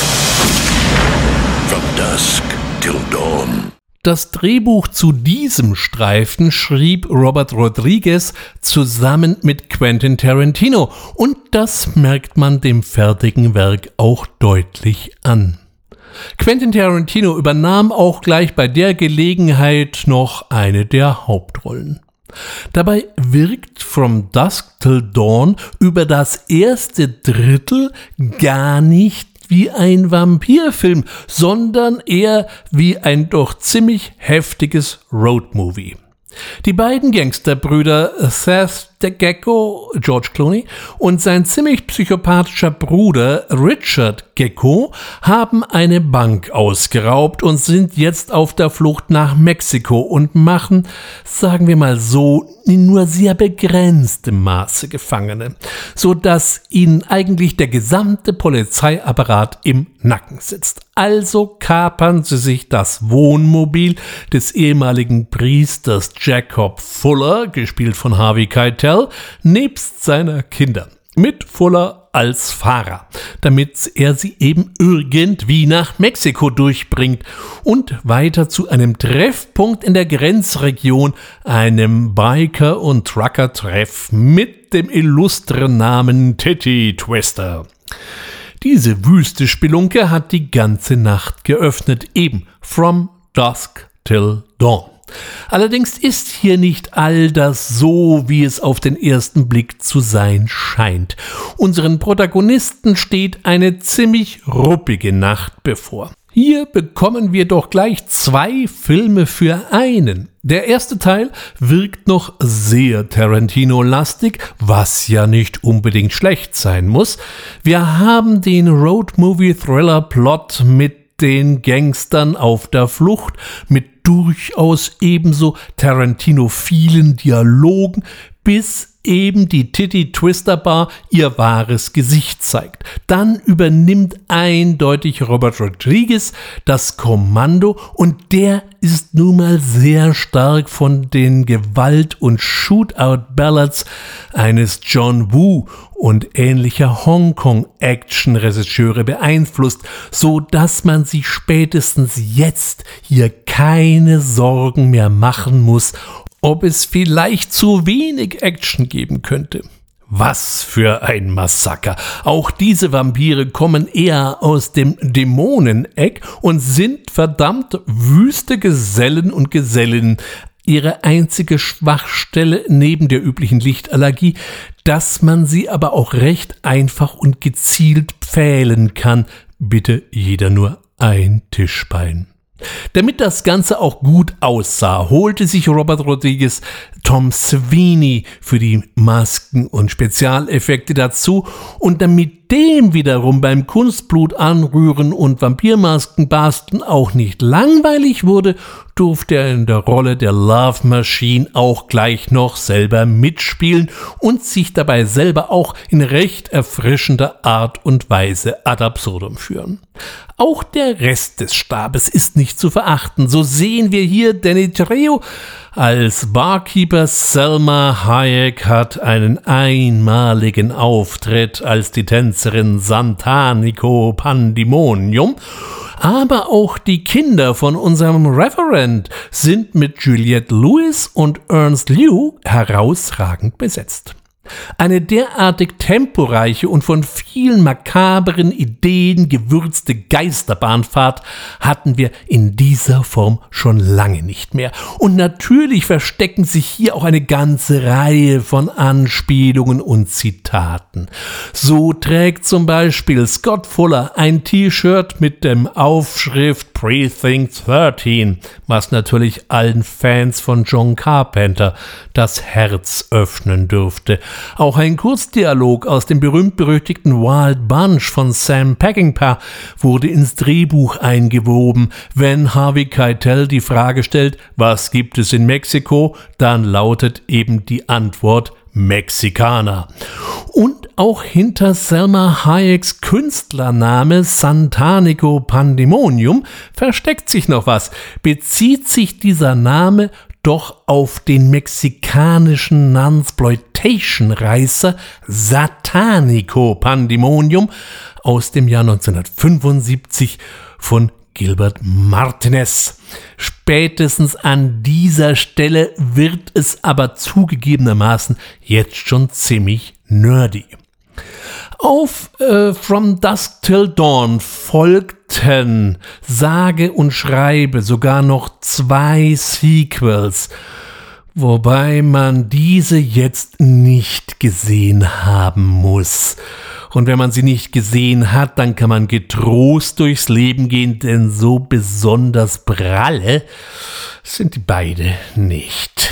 From dusk till dawn. Das Drehbuch zu diesem Streifen schrieb Robert Rodriguez zusammen mit Quentin Tarantino und das merkt man dem fertigen Werk auch deutlich an. Quentin Tarantino übernahm auch gleich bei der Gelegenheit noch eine der Hauptrollen. Dabei wirkt From Dusk Till Dawn über das erste Drittel gar nicht wie ein Vampirfilm, sondern eher wie ein doch ziemlich heftiges Roadmovie. Die beiden Gangsterbrüder Seth the Gecko, George Clooney, und sein ziemlich psychopathischer Bruder Richard Gecko haben eine Bank ausgeraubt und sind jetzt auf der Flucht nach Mexiko und machen, sagen wir mal so, in nur sehr begrenztem Maße Gefangene, so dass ihnen eigentlich der gesamte Polizeiapparat im Nacken sitzt. Also kapern sie sich das Wohnmobil des ehemaligen Priesters Jacob Fuller, gespielt von Harvey Keitel, nebst seiner Kinder mit Fuller als Fahrer, damit er sie eben irgendwie nach Mexiko durchbringt und weiter zu einem Treffpunkt in der Grenzregion, einem Biker- und Trucker-Treff mit dem illustren Namen Titty Twister. Diese wüste Spelunke hat die ganze Nacht geöffnet, eben from dusk till dawn. Allerdings ist hier nicht all das so, wie es auf den ersten Blick zu sein scheint. Unseren Protagonisten steht eine ziemlich ruppige Nacht bevor. Hier bekommen wir doch gleich zwei Filme für einen. Der erste Teil wirkt noch sehr Tarantino-lastig, was ja nicht unbedingt schlecht sein muss. Wir haben den Road-Movie-Thriller-Plot mit den Gangstern auf der Flucht, mit durchaus ebenso Tarantino-vielen Dialogen, bis eben die Titty Twister Bar ihr wahres Gesicht zeigt. Dann übernimmt eindeutig Robert Rodriguez das Kommando und der ist nun mal sehr stark von den Gewalt- und Shootout-Ballads eines John Woo und ähnlicher Hongkong-Action-Regisseure beeinflusst, so dass man sich spätestens jetzt hier keine Sorgen mehr machen muss, ob es vielleicht zu wenig Action geben könnte. Was für ein Massaker. Auch diese Vampire kommen eher aus dem Dämoneneck und sind verdammt wüste Gesellen und Gesellinnen. Ihre einzige Schwachstelle neben der üblichen Lichtallergie, dass man sie aber auch recht einfach und gezielt pfählen kann. Bitte jeder nur ein Tischbein. Damit das Ganze auch gut aussah, holte sich Robert Rodriguez Tom Sweeney für die Masken und Spezialeffekte dazu. Und damit dem wiederum beim Kunstblut anrühren und Vampirmasken basteln auch nicht langweilig wurde, durfte er in der Rolle der Love Machine auch gleich noch selber mitspielen und sich dabei selber auch in recht erfrischender Art und Weise ad absurdum führen. Auch der Rest des Stabes ist nicht zu verachten. So sehen wir hier Danny Trejo Als Barkeeper Selma Hayek hat einen einmaligen Auftritt als die Tänzerin Santanico Pandemonium aber auch die Kinder von unserem Referent sind mit Juliette Lewis und Ernst Liu herausragend besetzt. Eine derartig temporeiche und von vielen makaberen Ideen gewürzte Geisterbahnfahrt hatten wir in dieser Form schon lange nicht mehr. Und natürlich verstecken sich hier auch eine ganze Reihe von Anspielungen und Zitaten. So trägt zum Beispiel Scott Fuller ein T-Shirt mit dem Aufschrift Precinct 13, was natürlich allen Fans von John Carpenter das Herz öffnen dürfte. Auch ein Kurzdialog aus dem berühmt-berüchtigten Wild Bunch von Sam Peckinpah wurde ins Drehbuch eingewoben. Wenn Harvey Keitel die Frage stellt, was gibt es in Mexiko, dann lautet eben die Antwort Mexikaner. Und auch hinter Selma Hayeks Künstlername Santanico Pandemonium versteckt sich noch was. Bezieht sich dieser Name doch auf den mexikanischen Nunsploitation-Reißer Satanico Pandemonium aus dem Jahr 1975 von Gilbert Martinez. Spätestens an dieser Stelle wird es aber zugegebenermaßen jetzt schon ziemlich nerdy. Auf äh, From Dusk Till Dawn folgten sage und schreibe sogar noch zwei Sequels, wobei man diese jetzt nicht gesehen haben muss. Und wenn man sie nicht gesehen hat, dann kann man getrost durchs Leben gehen, denn so besonders pralle sind die beide nicht.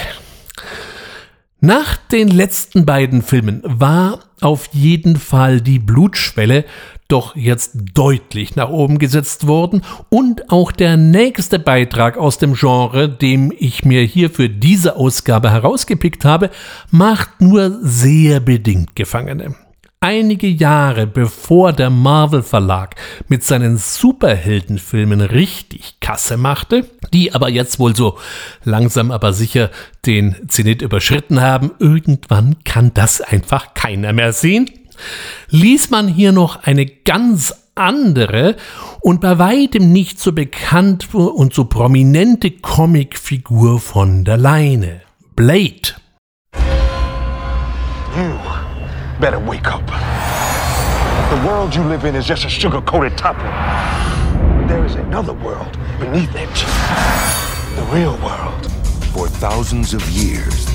Nach den letzten beiden Filmen war auf jeden Fall die Blutschwelle doch jetzt deutlich nach oben gesetzt worden und auch der nächste Beitrag aus dem Genre, dem ich mir hier für diese Ausgabe herausgepickt habe, macht nur sehr bedingt Gefangene. Einige Jahre bevor der Marvel Verlag mit seinen Superheldenfilmen richtig Kasse machte, die aber jetzt wohl so langsam aber sicher den Zenit überschritten haben, irgendwann kann das einfach keiner mehr sehen, ließ man hier noch eine ganz andere und bei weitem nicht so bekannt und so prominente Comicfigur von der Leine. Blade. Hm. Better wake up. The world you live in is just a sugar-coated topping. There is another world beneath it. The real world. For thousands of years,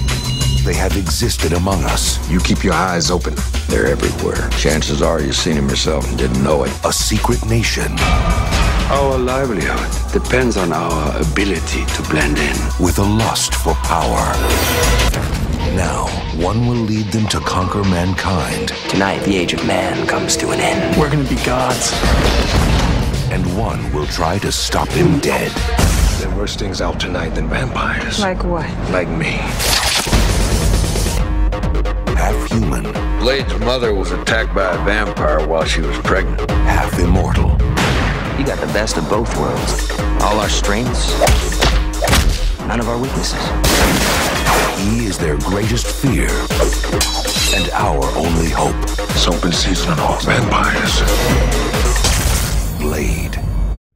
they have existed among us. You keep your eyes open. They're everywhere. Chances are you've seen them yourself and didn't know it. A secret nation. Our livelihood depends on our ability to blend in. With a lust for power. Now, one will lead them to conquer mankind. Tonight, the age of man comes to an end. We're gonna be gods. And one will try to stop him dead. There are worse things out tonight than vampires. Like what? Like me. Half human. Blade's mother was attacked by a vampire while she was pregnant. Half immortal. You got the best of both worlds. All our strengths, none of our weaknesses. He is their greatest fear and our only hope. It's open season on all vampires. Blade.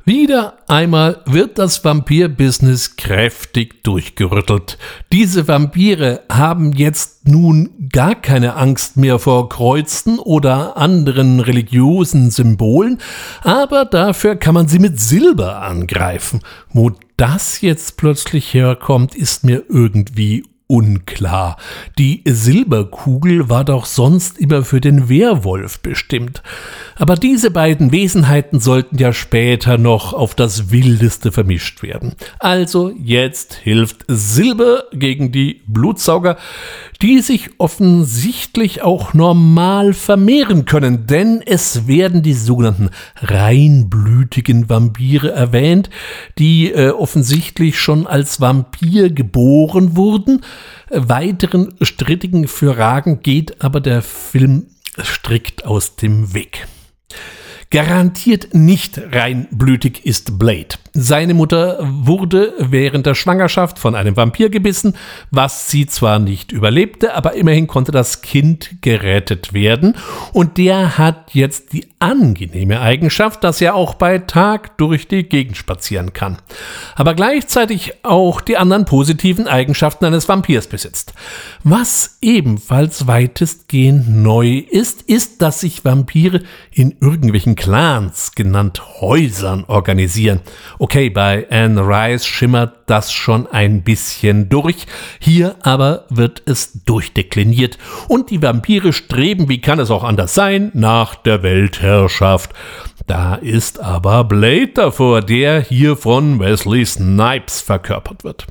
Wieder einmal wird das Vampir-Business kräftig durchgerüttelt. Diese Vampire haben jetzt nun gar keine Angst mehr vor Kreuzen oder anderen religiösen Symbolen, aber dafür kann man sie mit Silber angreifen. Wo das jetzt plötzlich herkommt, ist mir irgendwie unklar. Die Silberkugel war doch sonst immer für den Werwolf bestimmt. Aber diese beiden Wesenheiten sollten ja später noch auf das Wildeste vermischt werden. Also jetzt hilft Silber gegen die Blutsauger, die sich offensichtlich auch normal vermehren können, denn es werden die sogenannten reinblütigen Vampire erwähnt, die äh, offensichtlich schon als Vampir geboren wurden. Weiteren strittigen Fragen geht aber der Film strikt aus dem Weg. Garantiert nicht reinblütig ist Blade. Seine Mutter wurde während der Schwangerschaft von einem Vampir gebissen, was sie zwar nicht überlebte, aber immerhin konnte das Kind gerettet werden und der hat jetzt die angenehme Eigenschaft, dass er auch bei Tag durch die Gegend spazieren kann. Aber gleichzeitig auch die anderen positiven Eigenschaften eines Vampirs besitzt. Was ebenfalls weitestgehend neu ist, ist, dass sich Vampire in irgendwelchen Clans, genannt Häusern, organisieren. Bei Anne Rice schimmert das schon ein bisschen durch, hier aber wird es durchdekliniert und die Vampire streben, wie kann es auch anders sein, nach der Weltherrschaft. Da ist aber Blade davor, der hier von Wesley Snipes verkörpert wird.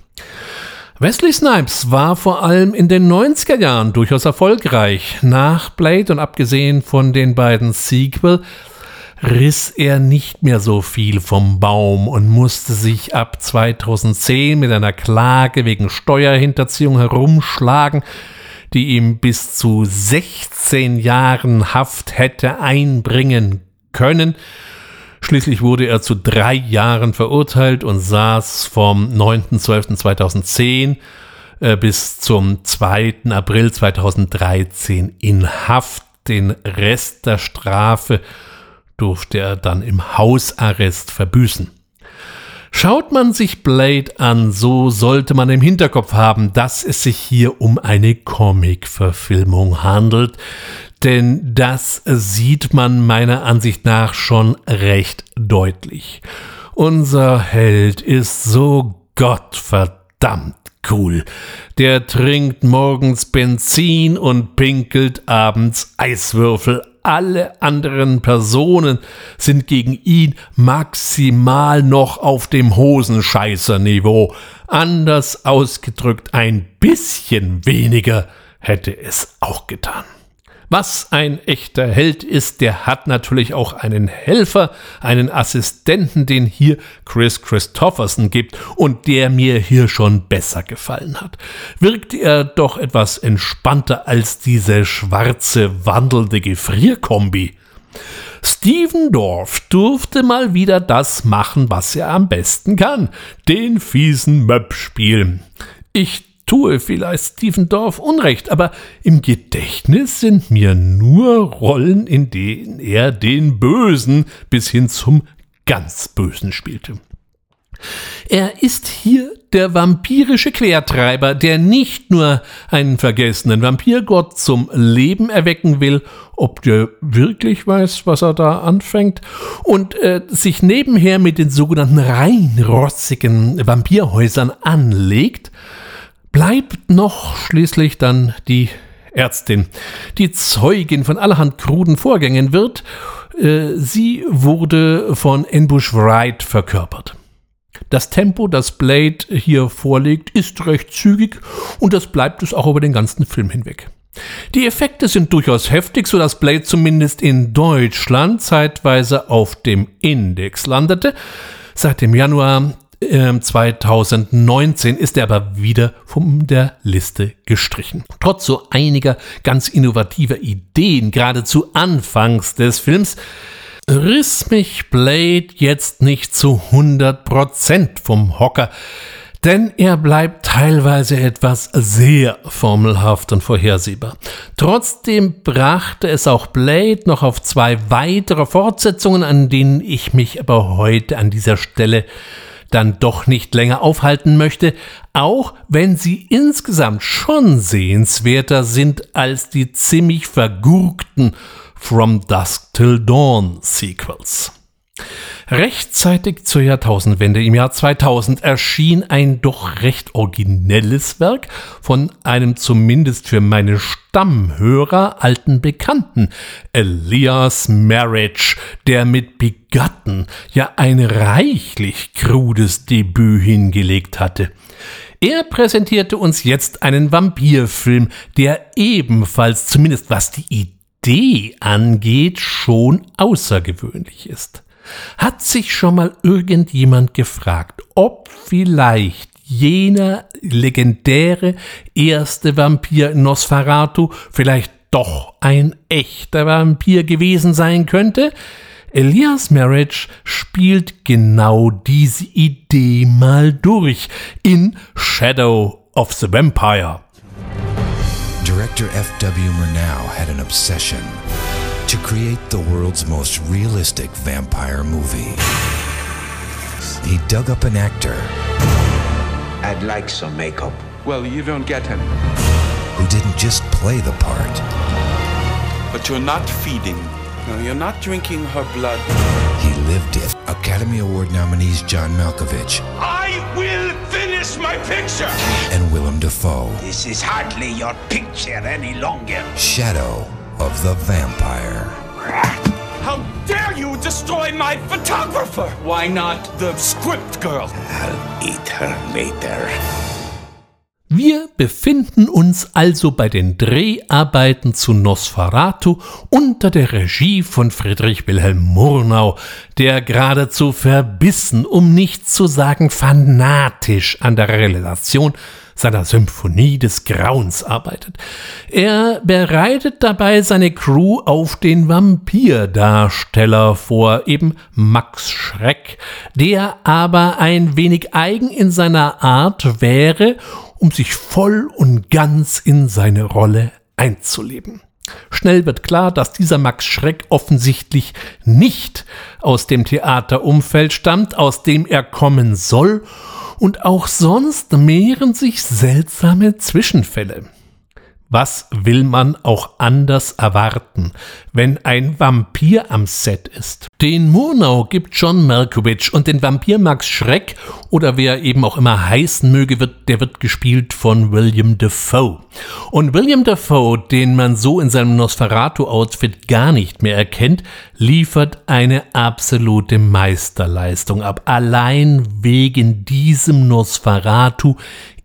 Wesley Snipes war vor allem in den 90er Jahren durchaus erfolgreich. Nach Blade und abgesehen von den beiden Sequel riss er nicht mehr so viel vom Baum und musste sich ab 2010 mit einer Klage wegen Steuerhinterziehung herumschlagen, die ihm bis zu 16 Jahren Haft hätte einbringen können. Schließlich wurde er zu drei Jahren verurteilt und saß vom 9.12.2010 äh, bis zum 2. April 2013 in Haft. Den Rest der Strafe durfte er dann im Hausarrest verbüßen. Schaut man sich Blade an, so sollte man im Hinterkopf haben, dass es sich hier um eine Comic-Verfilmung handelt, denn das sieht man meiner Ansicht nach schon recht deutlich. Unser Held ist so gottverdammt cool. Der trinkt morgens Benzin und pinkelt abends Eiswürfel. Alle anderen Personen sind gegen ihn maximal noch auf dem Hosenscheißer-Niveau. Anders ausgedrückt, ein bisschen weniger hätte es auch getan. Was ein echter Held ist, der hat natürlich auch einen Helfer, einen Assistenten, den hier Chris Christopherson gibt und der mir hier schon besser gefallen hat. Wirkt er doch etwas entspannter als diese schwarze wandelnde Gefrierkombi. Steven Dorff durfte mal wieder das machen, was er am besten kann, den fiesen Möb spielen. Ich tue vielleicht Stephen Dorff Unrecht, aber im Gedächtnis sind mir nur Rollen, in denen er den Bösen bis hin zum ganz Bösen spielte. Er ist hier der vampirische Quertreiber, der nicht nur einen vergessenen Vampirgott zum Leben erwecken will, ob der wirklich weiß, was er da anfängt, und äh, sich nebenher mit den sogenannten reinrossigen Vampirhäusern anlegt, bleibt noch schließlich dann die Ärztin, die Zeugin von allerhand kruden Vorgängen wird. Äh, sie wurde von Enbush Wright verkörpert. Das Tempo, das Blade hier vorlegt, ist recht zügig und das bleibt es auch über den ganzen Film hinweg. Die Effekte sind durchaus heftig, so dass Blade zumindest in Deutschland zeitweise auf dem Index landete. Seit dem Januar 2019 ähm, ist er aber wieder von der Liste gestrichen. Trotz so einiger ganz innovativer Ideen, gerade zu Anfangs des Films, riss mich Blade jetzt nicht zu 100% vom Hocker, denn er bleibt teilweise etwas sehr formelhaft und vorhersehbar. Trotzdem brachte es auch Blade noch auf zwei weitere Fortsetzungen, an denen ich mich aber heute an dieser Stelle dann doch nicht länger aufhalten möchte, auch wenn sie insgesamt schon sehenswerter sind als die ziemlich vergurkten From Dusk Till Dawn Sequels. Rechtzeitig zur Jahrtausendwende im Jahr 2000 erschien ein doch recht originelles Werk von einem zumindest für meine Stammhörer alten Bekannten, Elias Marriage, der mit Begatten ja ein reichlich krudes Debüt hingelegt hatte. Er präsentierte uns jetzt einen Vampirfilm, der ebenfalls, zumindest was die Idee angeht, schon außergewöhnlich ist. Hat sich schon mal irgendjemand gefragt, ob vielleicht jener legendäre erste Vampir Nosferatu vielleicht doch ein echter Vampir gewesen sein könnte? Elias Marriage spielt genau diese Idee mal durch in Shadow of the Vampire. Director F.W. Murnau had an obsession to create the world's most realistic vampire movie. He dug up an actor I'd like some makeup. Well, you don't get any. who didn't just play the part, But you're not feeding. No, you're not drinking her blood. he lived it. Academy Award nominees John Malkovich I will finish my picture! and Willem Dafoe. This is hardly your picture any longer. Shadow of the Vampire. How dare you destroy my photographer? Why not the script girl? I'll eat her later. Wir befinden uns also bei den Dreharbeiten zu Nosferatu unter der Regie von Friedrich Wilhelm Murnau, der geradezu verbissen, um nicht zu sagen fanatisch an der Realisation seiner Symphonie des Grauens arbeitet. Er bereitet dabei seine Crew auf den Vampirdarsteller vor, eben Max Schreck, der aber ein wenig eigen in seiner Art wäre, um sich voll und ganz in seine Rolle einzuleben. Schnell wird klar, dass dieser Max Schreck offensichtlich nicht aus dem Theaterumfeld stammt, aus dem er kommen soll, und auch sonst mehren sich seltsame Zwischenfälle. Was will man auch anders erwarten, wenn ein Vampir am Set ist? Den Murnau gibt John Malkovich und den Vampir Max Schreck oder wer eben auch immer heißen möge, wird, der wird gespielt von William Defoe. Und William Defoe, den man so in seinem Nosferatu-Outfit gar nicht mehr erkennt, liefert eine absolute Meisterleistung ab. Allein wegen diesem Nosferatu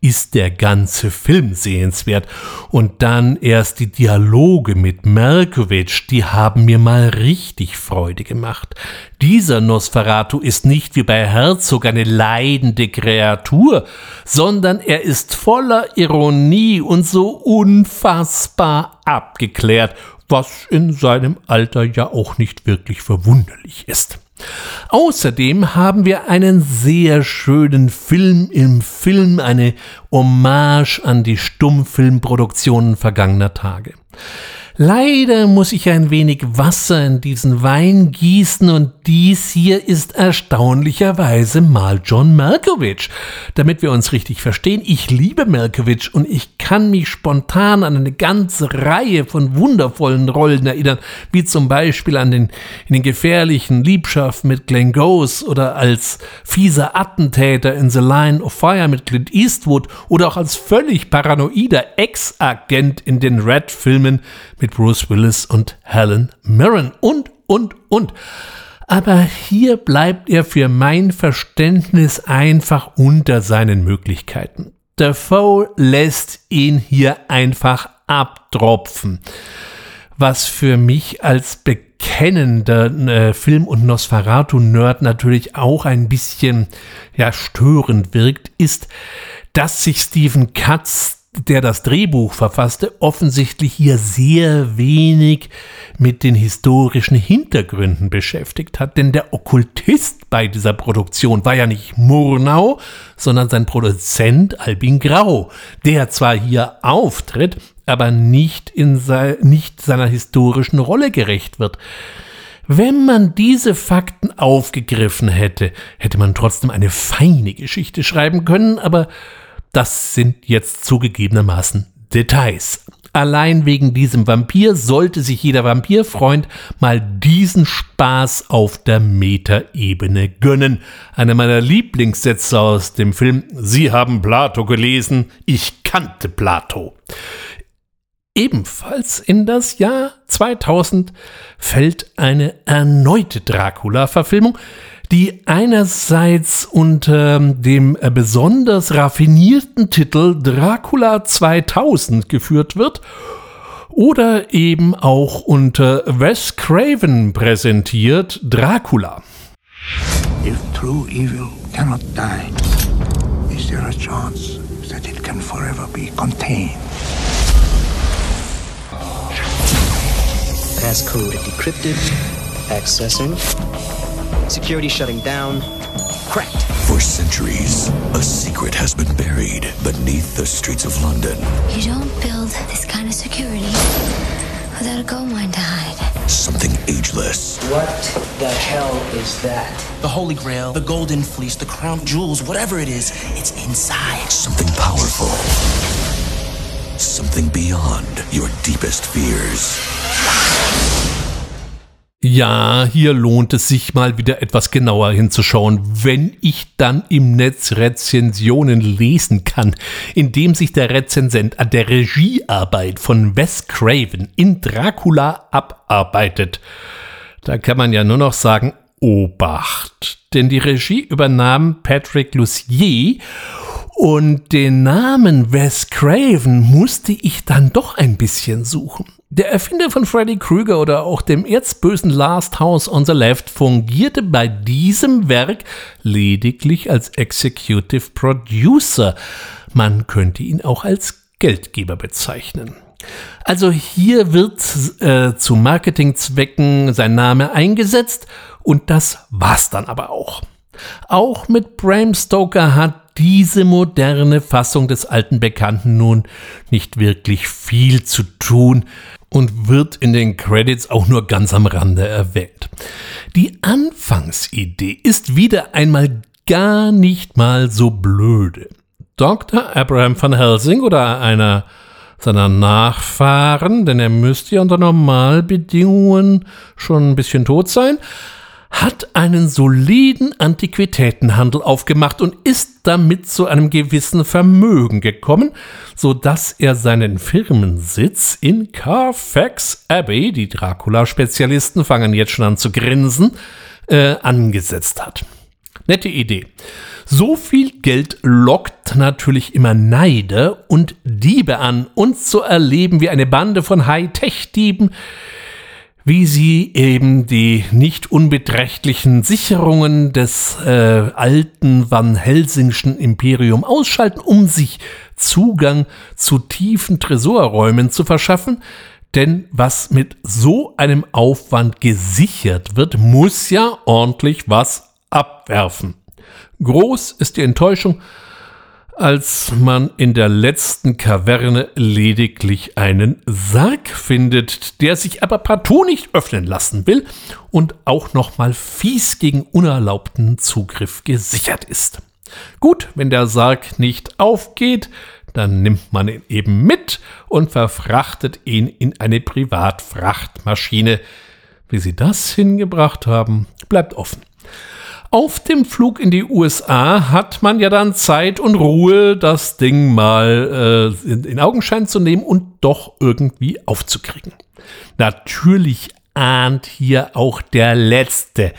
ist der ganze Film sehenswert. Und dann erst die Dialoge mit Malkovich, die haben mir mal richtig Freude gemacht. Dieser Nosferatu ist nicht wie bei Herzog eine leidende Kreatur, sondern er ist voller Ironie und so unfassbar abgeklärt, was in seinem Alter ja auch nicht wirklich verwunderlich ist. Außerdem haben wir einen sehr schönen Film im Film, eine Hommage an die Stummfilmproduktionen vergangener Tage. Leider muss ich ein wenig Wasser in diesen Wein gießen und dies hier ist erstaunlicherweise mal John Malkovich. Damit wir uns richtig verstehen, ich liebe Malkovich und ich kann mich spontan an eine ganze Reihe von wundervollen Rollen erinnern, wie zum Beispiel an den, in den gefährlichen Liebschaften mit Glenn Gose oder als fieser Attentäter in The Line of Fire mit Clint Eastwood oder auch als völlig paranoider Ex-Agent in den Red-Filmen mit Bruce Willis und Helen Mirren und, und, und. Aber hier bleibt er für mein Verständnis einfach unter seinen Möglichkeiten. Defoe lässt ihn hier einfach abtropfen. Was für mich als bekennender äh, Film- und Nosferatu-Nerd natürlich auch ein bisschen ja, störend wirkt, ist, dass sich Stephen Katz der das Drehbuch verfasste, offensichtlich hier sehr wenig mit den historischen Hintergründen beschäftigt hat. Denn der Okkultist bei dieser Produktion war ja nicht Murnau, sondern sein Produzent Albin Grau, der zwar hier auftritt, aber nicht, in sei, nicht seiner historischen Rolle gerecht wird. Wenn man diese Fakten aufgegriffen hätte, hätte man trotzdem eine feine Geschichte schreiben können, aber das sind jetzt zugegebenermaßen Details. Allein wegen diesem Vampir sollte sich jeder Vampirfreund mal diesen Spaß auf der Metaebene gönnen. Einer meiner Lieblingssätze aus dem Film Sie haben Plato gelesen, ich kannte Plato. Ebenfalls in das Jahr 2000 fällt eine erneute Dracula-Verfilmung, die einerseits unter dem besonders raffinierten Titel Dracula 2000 geführt wird oder eben auch unter Wes Craven präsentiert Dracula. If true evil cannot die, is there a chance that it can forever be contained? Passcode decrypted. Accessing. Security shutting down. Cracked. For centuries, a secret has been buried beneath the streets of London. You don't build this kind of security without a gold mine to hide. Something ageless. What the hell is that? The Holy Grail, the Golden Fleece, the crown jewels, whatever it is, it's inside. Something powerful. Something beyond your deepest fears. Ja, hier lohnt es sich mal wieder etwas genauer hinzuschauen, wenn ich dann im Netz Rezensionen lesen kann, indem sich der Rezensent an der Regiearbeit von Wes Craven in Dracula abarbeitet. Da kann man ja nur noch sagen, Obacht, denn die Regie übernahm Patrick Lucier und den Namen Wes Craven musste ich dann doch ein bisschen suchen. Der Erfinder von Freddy Krueger oder auch dem erzbösen Last House on the Left fungierte bei diesem Werk lediglich als Executive Producer. Man könnte ihn auch als Geldgeber bezeichnen. Also hier wird äh, zu Marketingzwecken sein Name eingesetzt und das war's dann aber auch. Auch mit Bram Stoker hat diese moderne Fassung des alten Bekannten nun nicht wirklich viel zu tun und wird in den Credits auch nur ganz am Rande erwähnt. Die Anfangsidee ist wieder einmal gar nicht mal so blöde. Dr. Abraham van Helsing oder einer seiner Nachfahren, denn er müsste ja unter Normalbedingungen schon ein bisschen tot sein, hat einen soliden Antiquitätenhandel aufgemacht und ist damit zu einem gewissen Vermögen gekommen, so dass er seinen Firmensitz in Carfax Abbey, die Dracula-Spezialisten fangen jetzt schon an zu grinsen, äh, angesetzt hat. Nette Idee. So viel Geld lockt natürlich immer Neider und Diebe an, uns zu erleben wie eine Bande von Hightech-Dieben, wie sie eben die nicht unbeträchtlichen Sicherungen des äh, alten Van Helsingschen Imperium ausschalten, um sich Zugang zu tiefen Tresorräumen zu verschaffen. Denn was mit so einem Aufwand gesichert wird, muss ja ordentlich was abwerfen. Groß ist die Enttäuschung, als man in der letzten Kaverne lediglich einen Sarg findet, der sich aber partout nicht öffnen lassen will und auch nochmal fies gegen unerlaubten Zugriff gesichert ist. Gut, wenn der Sarg nicht aufgeht, dann nimmt man ihn eben mit und verfrachtet ihn in eine Privatfrachtmaschine. Wie sie das hingebracht haben, bleibt offen. Auf dem Flug in die USA hat man ja dann Zeit und Ruhe, das Ding mal äh, in, in Augenschein zu nehmen und doch irgendwie aufzukriegen. Natürlich ahnt hier auch der Letzte,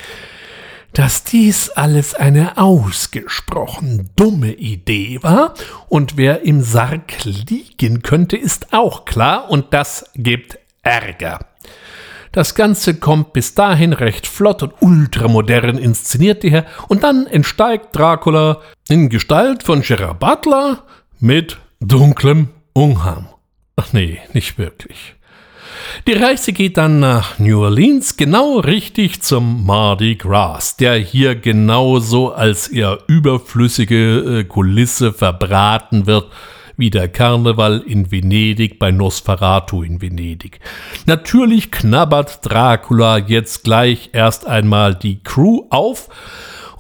dass dies alles eine ausgesprochen dumme Idee war, und wer im Sarg liegen könnte, ist auch klar, und das gibt Ärger. Das Ganze kommt bis dahin recht flott und ultramodern inszeniert her und dann entsteigt Dracula in Gestalt von Gerard Butler mit dunklem Umhang. Ach nee, nicht wirklich. Die Reise geht dann nach New Orleans, genau richtig zum Mardi Gras, der hier genauso als eher überflüssige äh, Kulisse verbraten wird wie der Karneval in Venedig bei Nosferatu in Venedig. Natürlich knabbert Dracula jetzt gleich erst einmal die Crew auf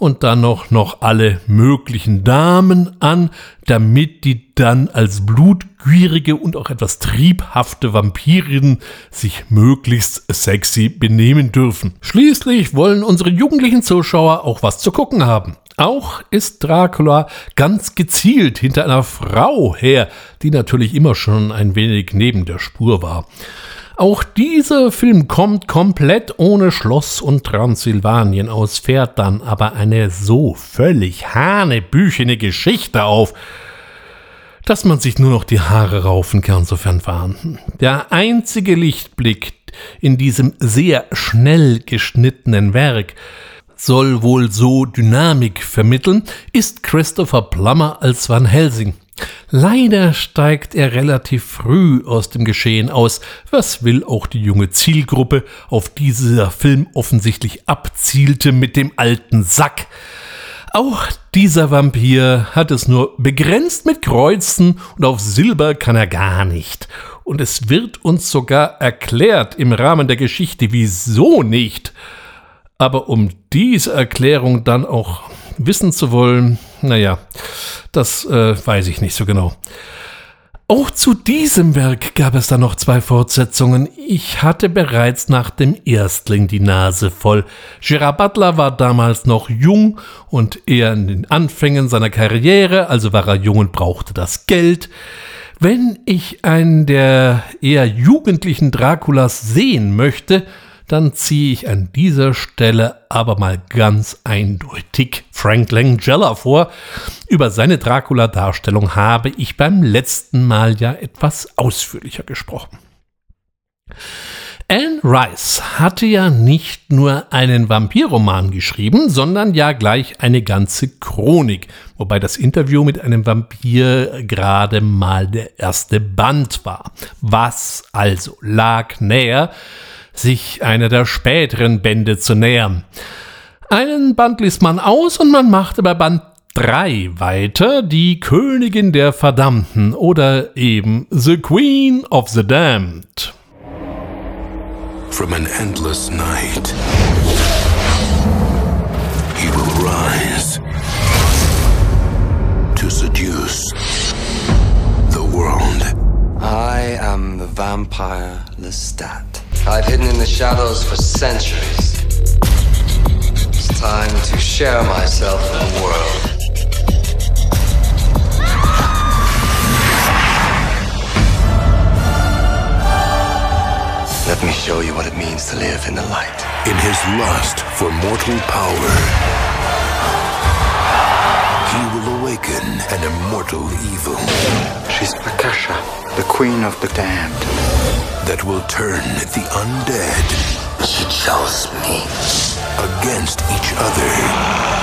und dann noch, noch alle möglichen Damen an, damit die dann als blutgierige und auch etwas triebhafte Vampirinnen sich möglichst sexy benehmen dürfen. Schließlich wollen unsere jugendlichen Zuschauer auch was zu gucken haben. Auch ist Dracula ganz gezielt hinter einer Frau her, die natürlich immer schon ein wenig neben der Spur war. Auch dieser Film kommt komplett ohne Schloss und Transsilvanien aus, fährt dann aber eine so völlig hanebüchene Geschichte auf, dass man sich nur noch die Haare raufen kann, sofern vorhanden. Der einzige Lichtblick in diesem sehr schnell geschnittenen Werk soll wohl so Dynamik vermitteln, ist Christopher Plummer als Van Helsing. Leider steigt er relativ früh aus dem Geschehen aus. Was will auch die junge Zielgruppe, auf die dieser Film offensichtlich abzielte mit dem alten Sack? Auch dieser Vampir hat es nur begrenzt mit Kreuzen und auf Silber kann er gar nicht. Und es wird uns sogar erklärt im Rahmen der Geschichte, wieso nicht. Aber um diese Erklärung dann auch wissen zu wollen, naja, das äh, weiß ich nicht so genau. Auch zu diesem Werk gab es dann noch zwei Fortsetzungen. Ich hatte bereits nach dem Erstling die Nase voll. Gerard Butler war damals noch jung und eher in den Anfängen seiner Karriere, also war er jung und brauchte das Geld. Wenn ich einen der eher jugendlichen Draculas sehen möchte, dann ziehe ich an dieser Stelle aber mal ganz eindeutig Frank Langella vor. Über seine Dracula-Darstellung habe ich beim letzten Mal ja etwas ausführlicher gesprochen. Anne Rice hatte ja nicht nur einen Vampirroman geschrieben, sondern ja gleich eine ganze Chronik, wobei das Interview mit einem Vampir gerade mal der erste Band war. Was also lag näher, sich einer der späteren Bände zu nähern. Einen Band liest man aus und man machte bei Band 3 weiter, die Königin der Verdammten oder eben The Queen of the Damned. From an endless night, he will rise to seduce the world. I am the vampire Lestat. I've hidden in the shadows for centuries. It's time to share myself with the world. Let me show you what it means to live in the light. In his lust for mortal power, he will awaken an immortal evil. She's Akasha, the queen of the damned. That will turn the undead. She chose me. Against each other.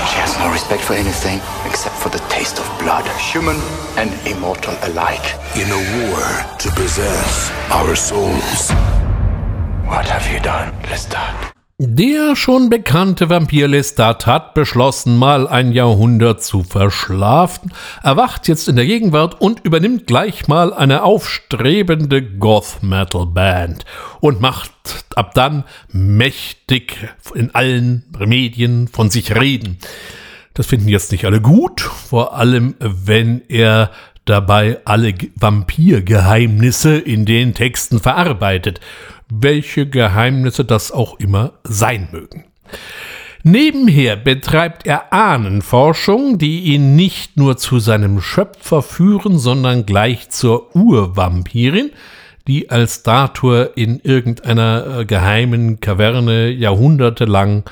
She has no respect for anything except for the taste of blood, human and immortal alike. In a war to possess our souls. What have you done, Lestat? Der schon bekannte Vampir Lestat hat beschlossen, mal ein Jahrhundert zu verschlafen, erwacht jetzt in der Gegenwart und übernimmt gleich mal eine aufstrebende Goth-Metal-Band und macht ab dann mächtig in allen Medien von sich reden. Das finden jetzt nicht alle gut, vor allem wenn er dabei alle Vampirgeheimnisse in den Texten verarbeitet welche Geheimnisse das auch immer sein mögen. Nebenher betreibt er Ahnenforschung, die ihn nicht nur zu seinem Schöpfer führen, sondern gleich zur Urvampirin, die als Statue in irgendeiner äh, geheimen Kaverne jahrhundertelang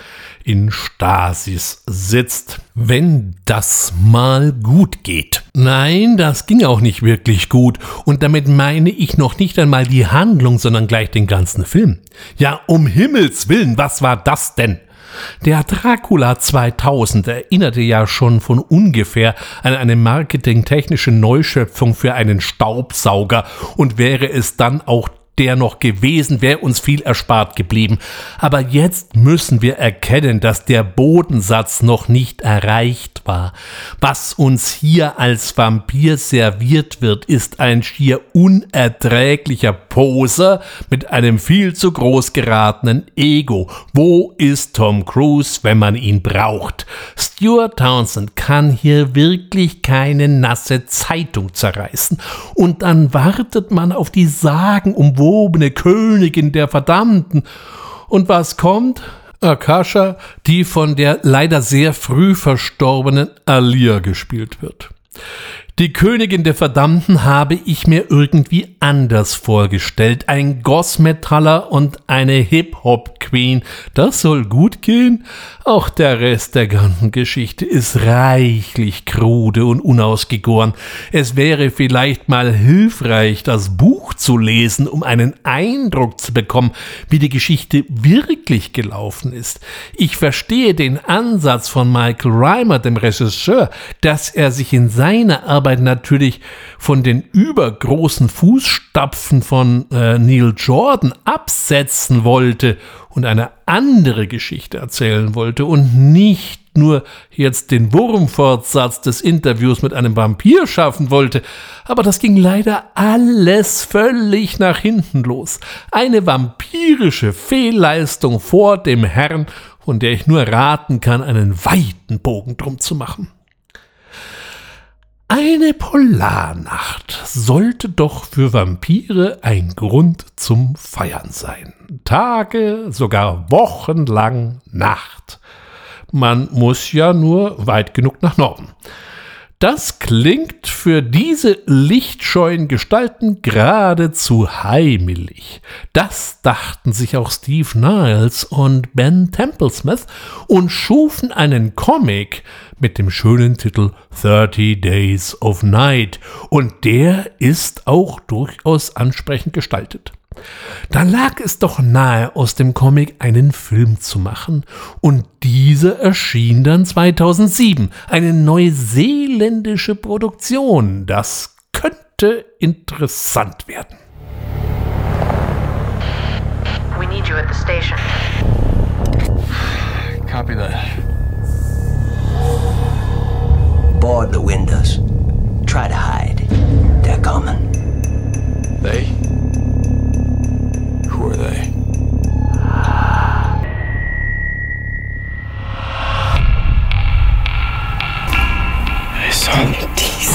in Stasis sitzt. Wenn das mal gut geht. Nein, das ging auch nicht wirklich gut. Und damit meine ich noch nicht einmal die Handlung, sondern gleich den ganzen Film. Ja, um Himmels willen, was war das denn? Der Dracula 2000 erinnerte ja schon von ungefähr an eine marketingtechnische Neuschöpfung für einen Staubsauger und wäre es dann auch der noch gewesen, wäre uns viel erspart geblieben. Aber jetzt müssen wir erkennen, dass der Bodensatz noch nicht erreicht war. Was uns hier als Vampir serviert wird, ist ein schier unerträglicher Poser mit einem viel zu groß geratenen Ego. Wo ist Tom Cruise, wenn man ihn braucht? Stuart Townsend kann hier wirklich keine nasse Zeitung zerreißen. Und dann wartet man auf die Sagen um erhobene Königin der Verdammten. Und was kommt? Akasha, die von der leider sehr früh verstorbenen Alia gespielt wird. Die Königin der Verdammten habe ich mir irgendwie anders vorgestellt. Ein Gossmetaller und eine Hip-Hop-Queen. Das soll gut gehen? Auch der Rest der ganzen Geschichte ist reichlich krude und unausgegoren. Es wäre vielleicht mal hilfreich, das Buch zu lesen, um einen Eindruck zu bekommen, wie die Geschichte wirklich gelaufen ist. Ich verstehe den Ansatz von Michael Reimer, dem Regisseur, dass er sich in seiner Arbeit Arbeit natürlich von den übergroßen Fußstapfen von äh, Neil Jordan absetzen wollte und eine andere Geschichte erzählen wollte und nicht nur jetzt den Wurmfortsatz des Interviews mit einem Vampir schaffen wollte, aber das ging leider alles völlig nach hinten los. Eine vampirische Fehlleistung vor dem Herrn, von der ich nur raten kann, einen weiten Bogen drum zu machen. Eine Polarnacht sollte doch für Vampire ein Grund zum Feiern sein. Tage, sogar wochenlang Nacht. Man muss ja nur weit genug nach Norden. Das klingt für diese lichtscheuen Gestalten geradezu heimelig. Das dachten sich auch Steve Niles und Ben Templesmith und schufen einen Comic mit dem schönen Titel 30 Days of Night und der ist auch durchaus ansprechend gestaltet. Da lag es doch nahe, aus dem Comic einen Film zu machen. Und dieser erschien dann 2007. Eine neuseeländische Produktion. Das könnte interessant werden. We need you at the station. Copy that. Board the windows. Try to hide. They're coming. They? Who are they? I saw the teeth.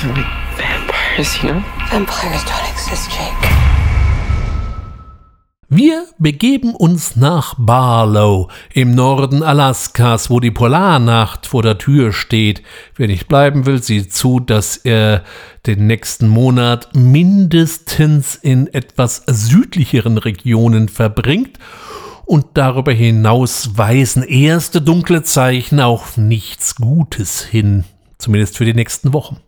They're like vampires, you know? Vampires don't exist, Jake. Wir begeben uns nach Barlow im Norden Alaskas, wo die Polarnacht vor der Tür steht. Wer nicht bleiben will, sieht zu, dass er den nächsten Monat mindestens in etwas südlicheren Regionen verbringt. Und darüber hinaus weisen erste dunkle Zeichen auf nichts Gutes hin, zumindest für die nächsten Wochen.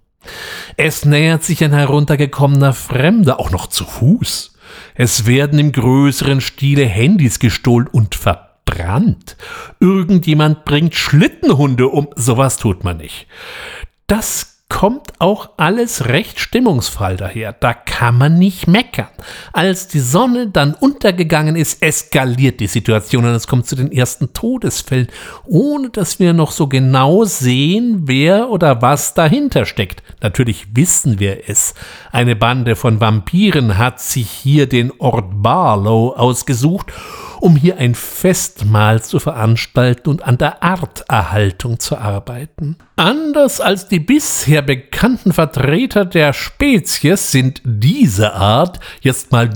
Es nähert sich ein heruntergekommener Fremder, auch noch zu Fuß. Es werden im größeren Stile Handys gestohlen und verbrannt. Irgendjemand bringt Schlittenhunde um. Sowas tut man nicht. Das kommt auch alles recht stimmungsvoll daher. Da kann man nicht meckern. Als die Sonne dann untergegangen ist, eskaliert die Situation und es kommt zu den ersten Todesfällen, ohne dass wir noch so genau sehen, wer oder was dahinter steckt. Natürlich wissen wir es. Eine Bande von Vampiren hat sich hier den Ort Barlow ausgesucht um hier ein Festmahl zu veranstalten und an der Arterhaltung zu arbeiten. Anders als die bisher bekannten Vertreter der Spezies sind diese Art jetzt mal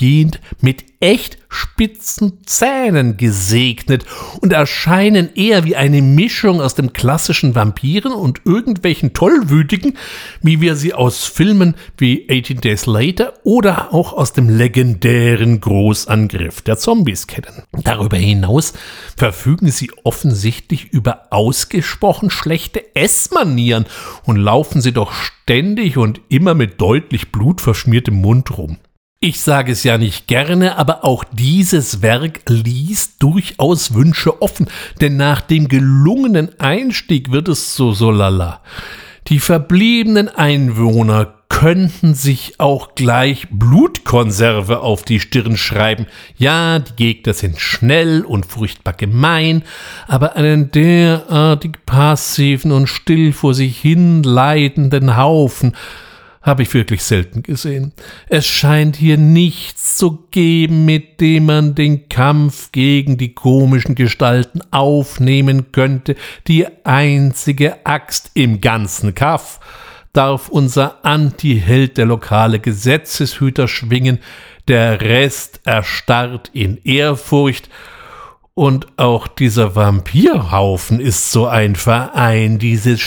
durchgehend mit echt spitzen Zähnen gesegnet und erscheinen eher wie eine Mischung aus dem klassischen Vampiren und irgendwelchen Tollwütigen, wie wir sie aus Filmen wie 18 Days Later oder auch aus dem legendären Großangriff der Zombies kennen. Darüber hinaus verfügen sie offensichtlich über ausgesprochen schlechte Essmanieren und laufen sie doch ständig und immer mit deutlich blutverschmiertem Mund rum. Ich sage es ja nicht gerne, aber auch dieses Werk ließ durchaus Wünsche offen, denn nach dem gelungenen Einstieg wird es so so lala. Die verbliebenen Einwohner könnten sich auch gleich Blutkonserve auf die Stirn schreiben. Ja, die Gegner sind schnell und furchtbar gemein, aber einen derartig passiven und still vor sich hin leidenden Haufen habe ich wirklich selten gesehen. Es scheint hier nichts zu geben, mit dem man den Kampf gegen die komischen Gestalten aufnehmen könnte. Die einzige Axt im ganzen Kaff darf unser Antiheld der lokale Gesetzeshüter schwingen, der Rest erstarrt in Ehrfurcht, und auch dieser Vampirhaufen ist so ein Verein, dieses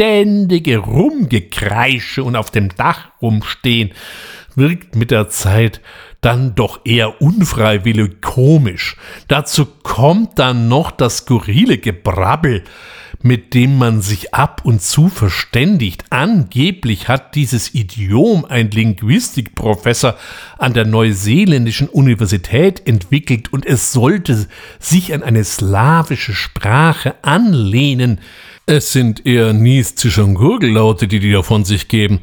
ständige Rumgekreische und auf dem Dach rumstehen wirkt mit der Zeit dann doch eher unfreiwillig komisch. Dazu kommt dann noch das skurrile Gebrabbel mit dem man sich ab und zu verständigt. Angeblich hat dieses Idiom ein Linguistikprofessor an der Neuseeländischen Universität entwickelt und es sollte sich an eine slawische Sprache anlehnen. Es sind eher niestische und Gurgellaute, die die da von sich geben.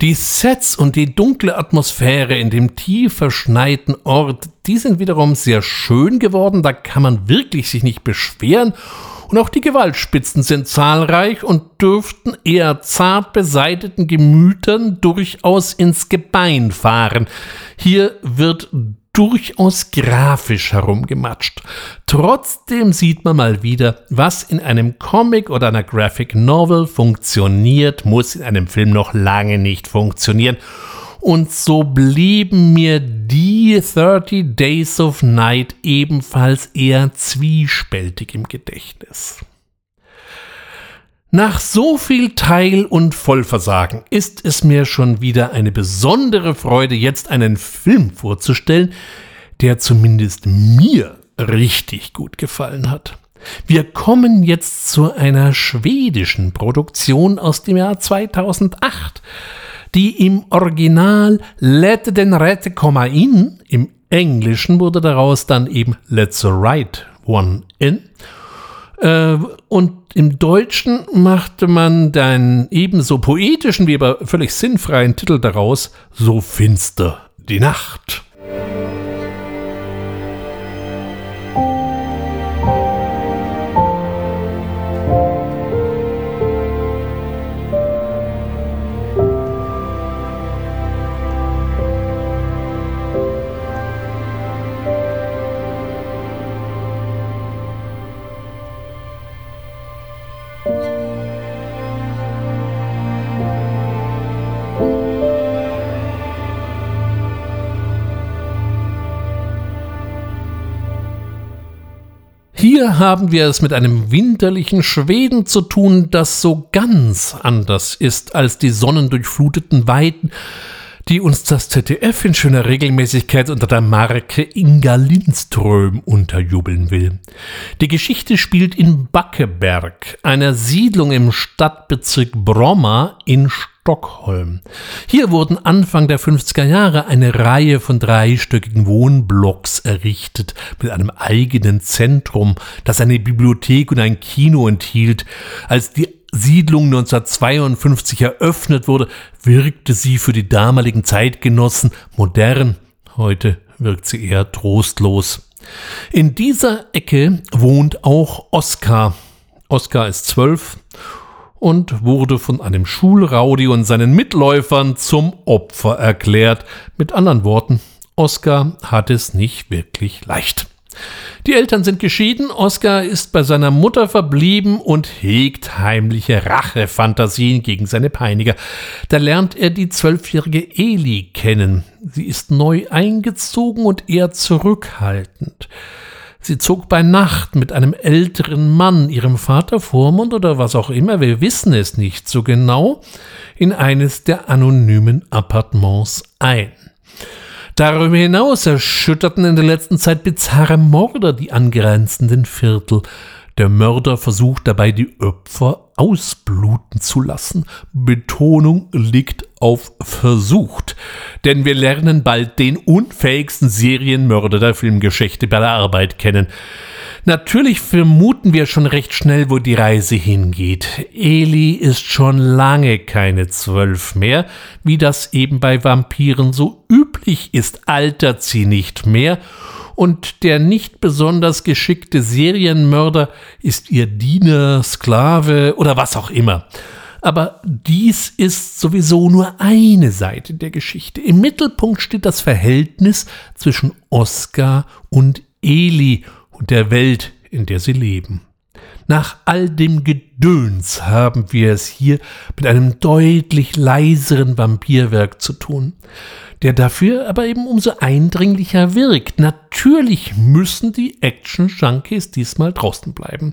Die Sets und die dunkle Atmosphäre in dem tief verschneiten Ort, die sind wiederum sehr schön geworden, da kann man wirklich sich nicht beschweren. Und auch die Gewaltspitzen sind zahlreich und dürften eher zart beseiteten Gemütern durchaus ins Gebein fahren. Hier wird durchaus grafisch herumgematscht. Trotzdem sieht man mal wieder, was in einem Comic oder einer Graphic Novel funktioniert, muss in einem Film noch lange nicht funktionieren. Und so blieben mir die 30 Days of Night ebenfalls eher zwiespältig im Gedächtnis. Nach so viel Teil- und Vollversagen ist es mir schon wieder eine besondere Freude, jetzt einen Film vorzustellen, der zumindest mir richtig gut gefallen hat. Wir kommen jetzt zu einer schwedischen Produktion aus dem Jahr 2008, die im Original Let den Rette komma in, im Englischen wurde daraus dann eben Let's Right One in und im Deutschen machte man den ebenso poetischen wie aber völlig sinnfreien Titel daraus, So finster die Nacht. Hier haben wir es mit einem winterlichen Schweden zu tun, das so ganz anders ist als die sonnendurchfluteten Weiden, die uns das ZDF in schöner Regelmäßigkeit unter der Marke Inga Lindström unterjubeln will. Die Geschichte spielt in Backeberg, einer Siedlung im Stadtbezirk Bromma in Stockholm. Hier wurden Anfang der 50er Jahre eine Reihe von dreistöckigen Wohnblocks errichtet, mit einem eigenen Zentrum, das eine Bibliothek und ein Kino enthielt. Als die Siedlung 1952 eröffnet wurde, wirkte sie für die damaligen Zeitgenossen modern. Heute wirkt sie eher trostlos. In dieser Ecke wohnt auch Oskar. Oskar ist zwölf und wurde von einem Schulraudi und seinen Mitläufern zum Opfer erklärt. Mit anderen Worten, Oskar hat es nicht wirklich leicht. Die Eltern sind geschieden, Oskar ist bei seiner Mutter verblieben und hegt heimliche Rachefantasien gegen seine Peiniger. Da lernt er die zwölfjährige Eli kennen. Sie ist neu eingezogen und eher zurückhaltend. Sie zog bei Nacht mit einem älteren Mann, ihrem Vater Vormund oder was auch immer, wir wissen es nicht so genau, in eines der anonymen Appartements ein. Darüber hinaus erschütterten in der letzten Zeit bizarre Morde die angrenzenden Viertel. Der Mörder versucht dabei, die Opfer ausbluten zu lassen. Betonung liegt auf versucht. Denn wir lernen bald den unfähigsten Serienmörder der Filmgeschichte bei der Arbeit kennen. Natürlich vermuten wir schon recht schnell, wo die Reise hingeht. Eli ist schon lange keine zwölf mehr, wie das eben bei Vampiren so üblich ist, altert sie nicht mehr und der nicht besonders geschickte Serienmörder ist ihr Diener, Sklave oder was auch immer. Aber dies ist sowieso nur eine Seite der Geschichte. Im Mittelpunkt steht das Verhältnis zwischen Oskar und Eli und der Welt, in der sie leben. Nach all dem Gedöns haben wir es hier mit einem deutlich leiseren Vampirwerk zu tun der dafür aber eben umso eindringlicher wirkt. Natürlich müssen die Action-Junkies diesmal draußen bleiben.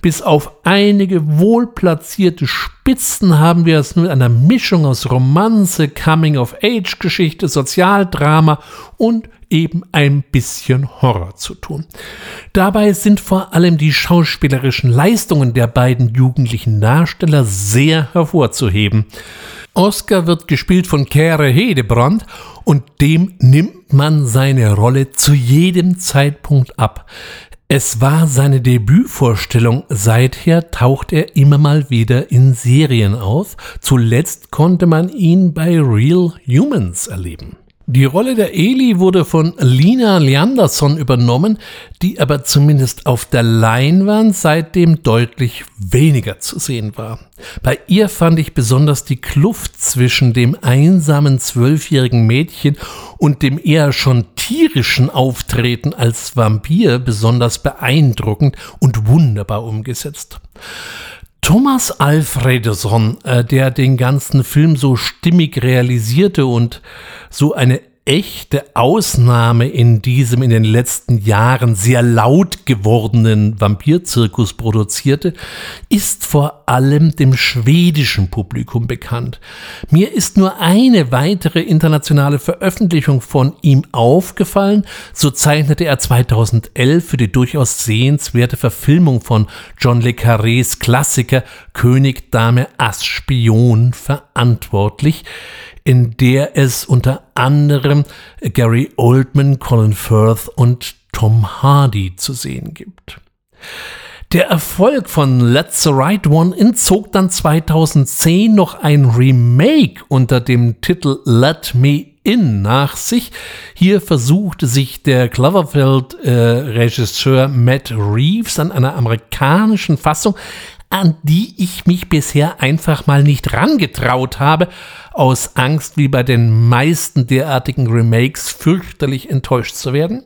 Bis auf einige wohlplatzierte Spitzen haben wir es mit einer Mischung aus Romanze, Coming-of-Age-Geschichte, Sozialdrama und eben ein bisschen Horror zu tun. Dabei sind vor allem die schauspielerischen Leistungen der beiden jugendlichen Darsteller sehr hervorzuheben. Oscar wird gespielt von Kere Hedebrand und dem nimmt man seine Rolle zu jedem Zeitpunkt ab. Es war seine Debütvorstellung, seither taucht er immer mal wieder in Serien auf, zuletzt konnte man ihn bei Real Humans erleben. Die Rolle der Eli wurde von Lina Leandersson übernommen, die aber zumindest auf der Leinwand seitdem deutlich weniger zu sehen war. Bei ihr fand ich besonders die Kluft zwischen dem einsamen zwölfjährigen Mädchen und dem eher schon tierischen Auftreten als Vampir besonders beeindruckend und wunderbar umgesetzt. Thomas Alfredson, äh, der den ganzen Film so stimmig realisierte und so eine echte Ausnahme in diesem in den letzten Jahren sehr laut gewordenen Vampirzirkus produzierte, ist vor allem dem schwedischen Publikum bekannt. Mir ist nur eine weitere internationale Veröffentlichung von ihm aufgefallen. So zeichnete er 2011 für die durchaus sehenswerte Verfilmung von John le Carrés Klassiker König, Dame, Ass, Spion verantwortlich in der es unter anderem Gary Oldman, Colin Firth und Tom Hardy zu sehen gibt. Der Erfolg von Let's the Right One entzog dann 2010 noch ein Remake unter dem Titel Let Me In nach sich. Hier versuchte sich der Cloverfield-Regisseur äh, Matt Reeves an einer amerikanischen Fassung, an die ich mich bisher einfach mal nicht rangetraut habe, aus Angst, wie bei den meisten derartigen Remakes, fürchterlich enttäuscht zu werden.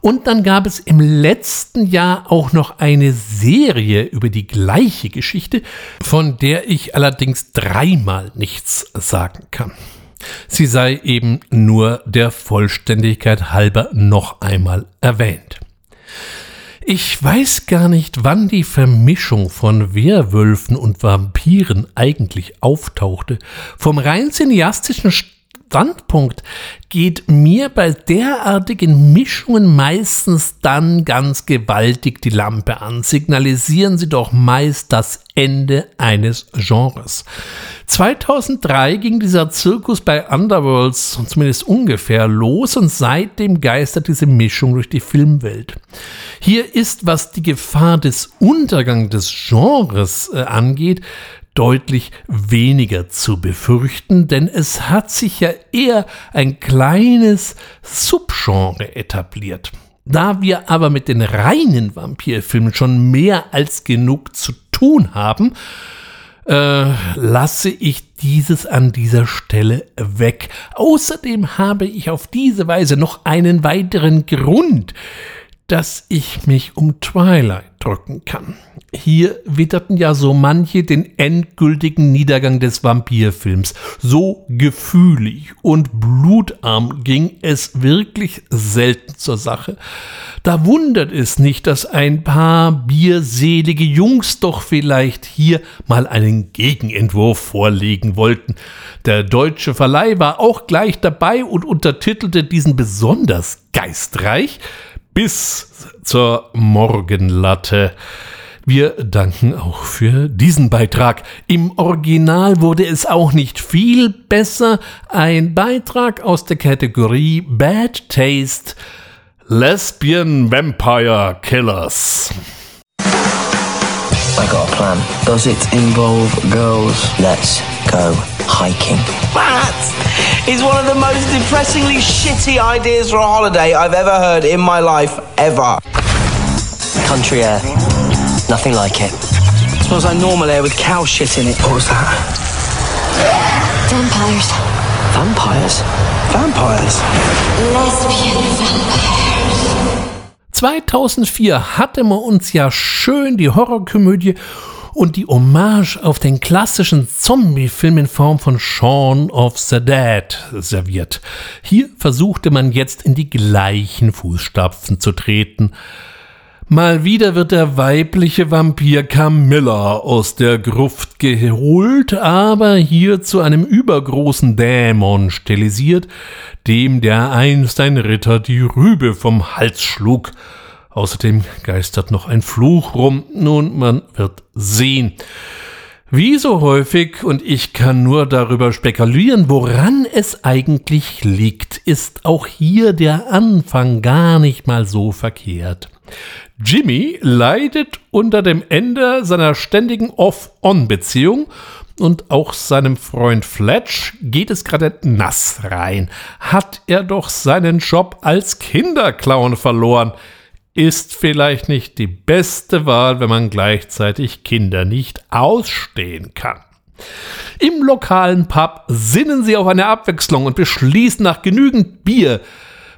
Und dann gab es im letzten Jahr auch noch eine Serie über die gleiche Geschichte, von der ich allerdings dreimal nichts sagen kann. Sie sei eben nur der Vollständigkeit halber noch einmal erwähnt. Ich weiß gar nicht, wann die Vermischung von Werwölfen und Vampiren eigentlich auftauchte. Vom rein cineastischen Standpunkt geht mir bei derartigen Mischungen meistens dann ganz gewaltig die Lampe an. Signalisieren sie doch meist das Ende eines Genres. 2003 ging dieser Zirkus bei Underworlds zumindest ungefähr los und seitdem geistert diese Mischung durch die Filmwelt. Hier ist, was die Gefahr des Untergangs des Genres äh, angeht, deutlich weniger zu befürchten, denn es hat sich ja eher ein kleines Subgenre etabliert. Da wir aber mit den reinen Vampirfilmen schon mehr als genug zu tun haben, äh, lasse ich dieses an dieser Stelle weg. Außerdem habe ich auf diese Weise noch einen weiteren Grund, dass ich mich um Twilight drücken kann. Hier witterten ja so manche den endgültigen Niedergang des Vampirfilms. So gefühlig und blutarm ging es wirklich selten zur Sache. Da wundert es nicht, dass ein paar bierselige Jungs doch vielleicht hier mal einen Gegenentwurf vorlegen wollten. Der deutsche Verleih war auch gleich dabei und untertitelte diesen besonders geistreich bis zur Morgenlatte. Wir danken auch für diesen Beitrag. Im Original wurde es auch nicht viel besser. Ein Beitrag aus der Kategorie Bad Taste Lesbian Vampire Killers. I got a plan. Does it involve girls? Let's go hiking. That is one of the most depressingly shitty ideas for a holiday I've ever heard in my life, ever. Country air. Nothing like it. It smells like normal air with cow shit in it. What was that? Vampires. Vampires? Vampires? Lesbian Vampires. 2004 hatte man uns ja schön die Horrorkomödie und die Hommage auf den klassischen Zombie-Film in Form von Shaun of the Dead serviert. Hier versuchte man jetzt in die gleichen Fußstapfen zu treten. Mal wieder wird der weibliche Vampir Camilla aus der Gruft geholt, aber hier zu einem übergroßen Dämon stilisiert, dem der einst ein Ritter die Rübe vom Hals schlug. Außerdem geistert noch ein Fluch rum. Nun, man wird sehen. Wie so häufig, und ich kann nur darüber spekulieren, woran es eigentlich liegt, ist auch hier der Anfang gar nicht mal so verkehrt. Jimmy leidet unter dem Ende seiner ständigen Off-On-Beziehung und auch seinem Freund Fletch geht es gerade nass rein. Hat er doch seinen Job als Kinderclown verloren. Ist vielleicht nicht die beste Wahl, wenn man gleichzeitig Kinder nicht ausstehen kann. Im lokalen Pub sinnen sie auf eine Abwechslung und beschließen nach genügend Bier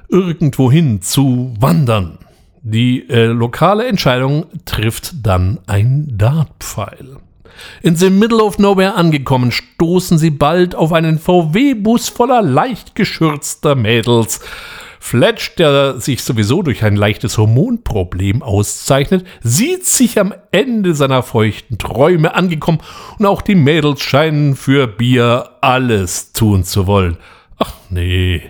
irgendwohin zu wandern. Die äh, lokale Entscheidung trifft dann ein Dartpfeil. In the middle of nowhere angekommen, stoßen sie bald auf einen VW-Bus voller leicht geschürzter Mädels. Fletch, der sich sowieso durch ein leichtes Hormonproblem auszeichnet, sieht sich am Ende seiner feuchten Träume angekommen und auch die Mädels scheinen für Bier alles tun zu wollen. Ach nee,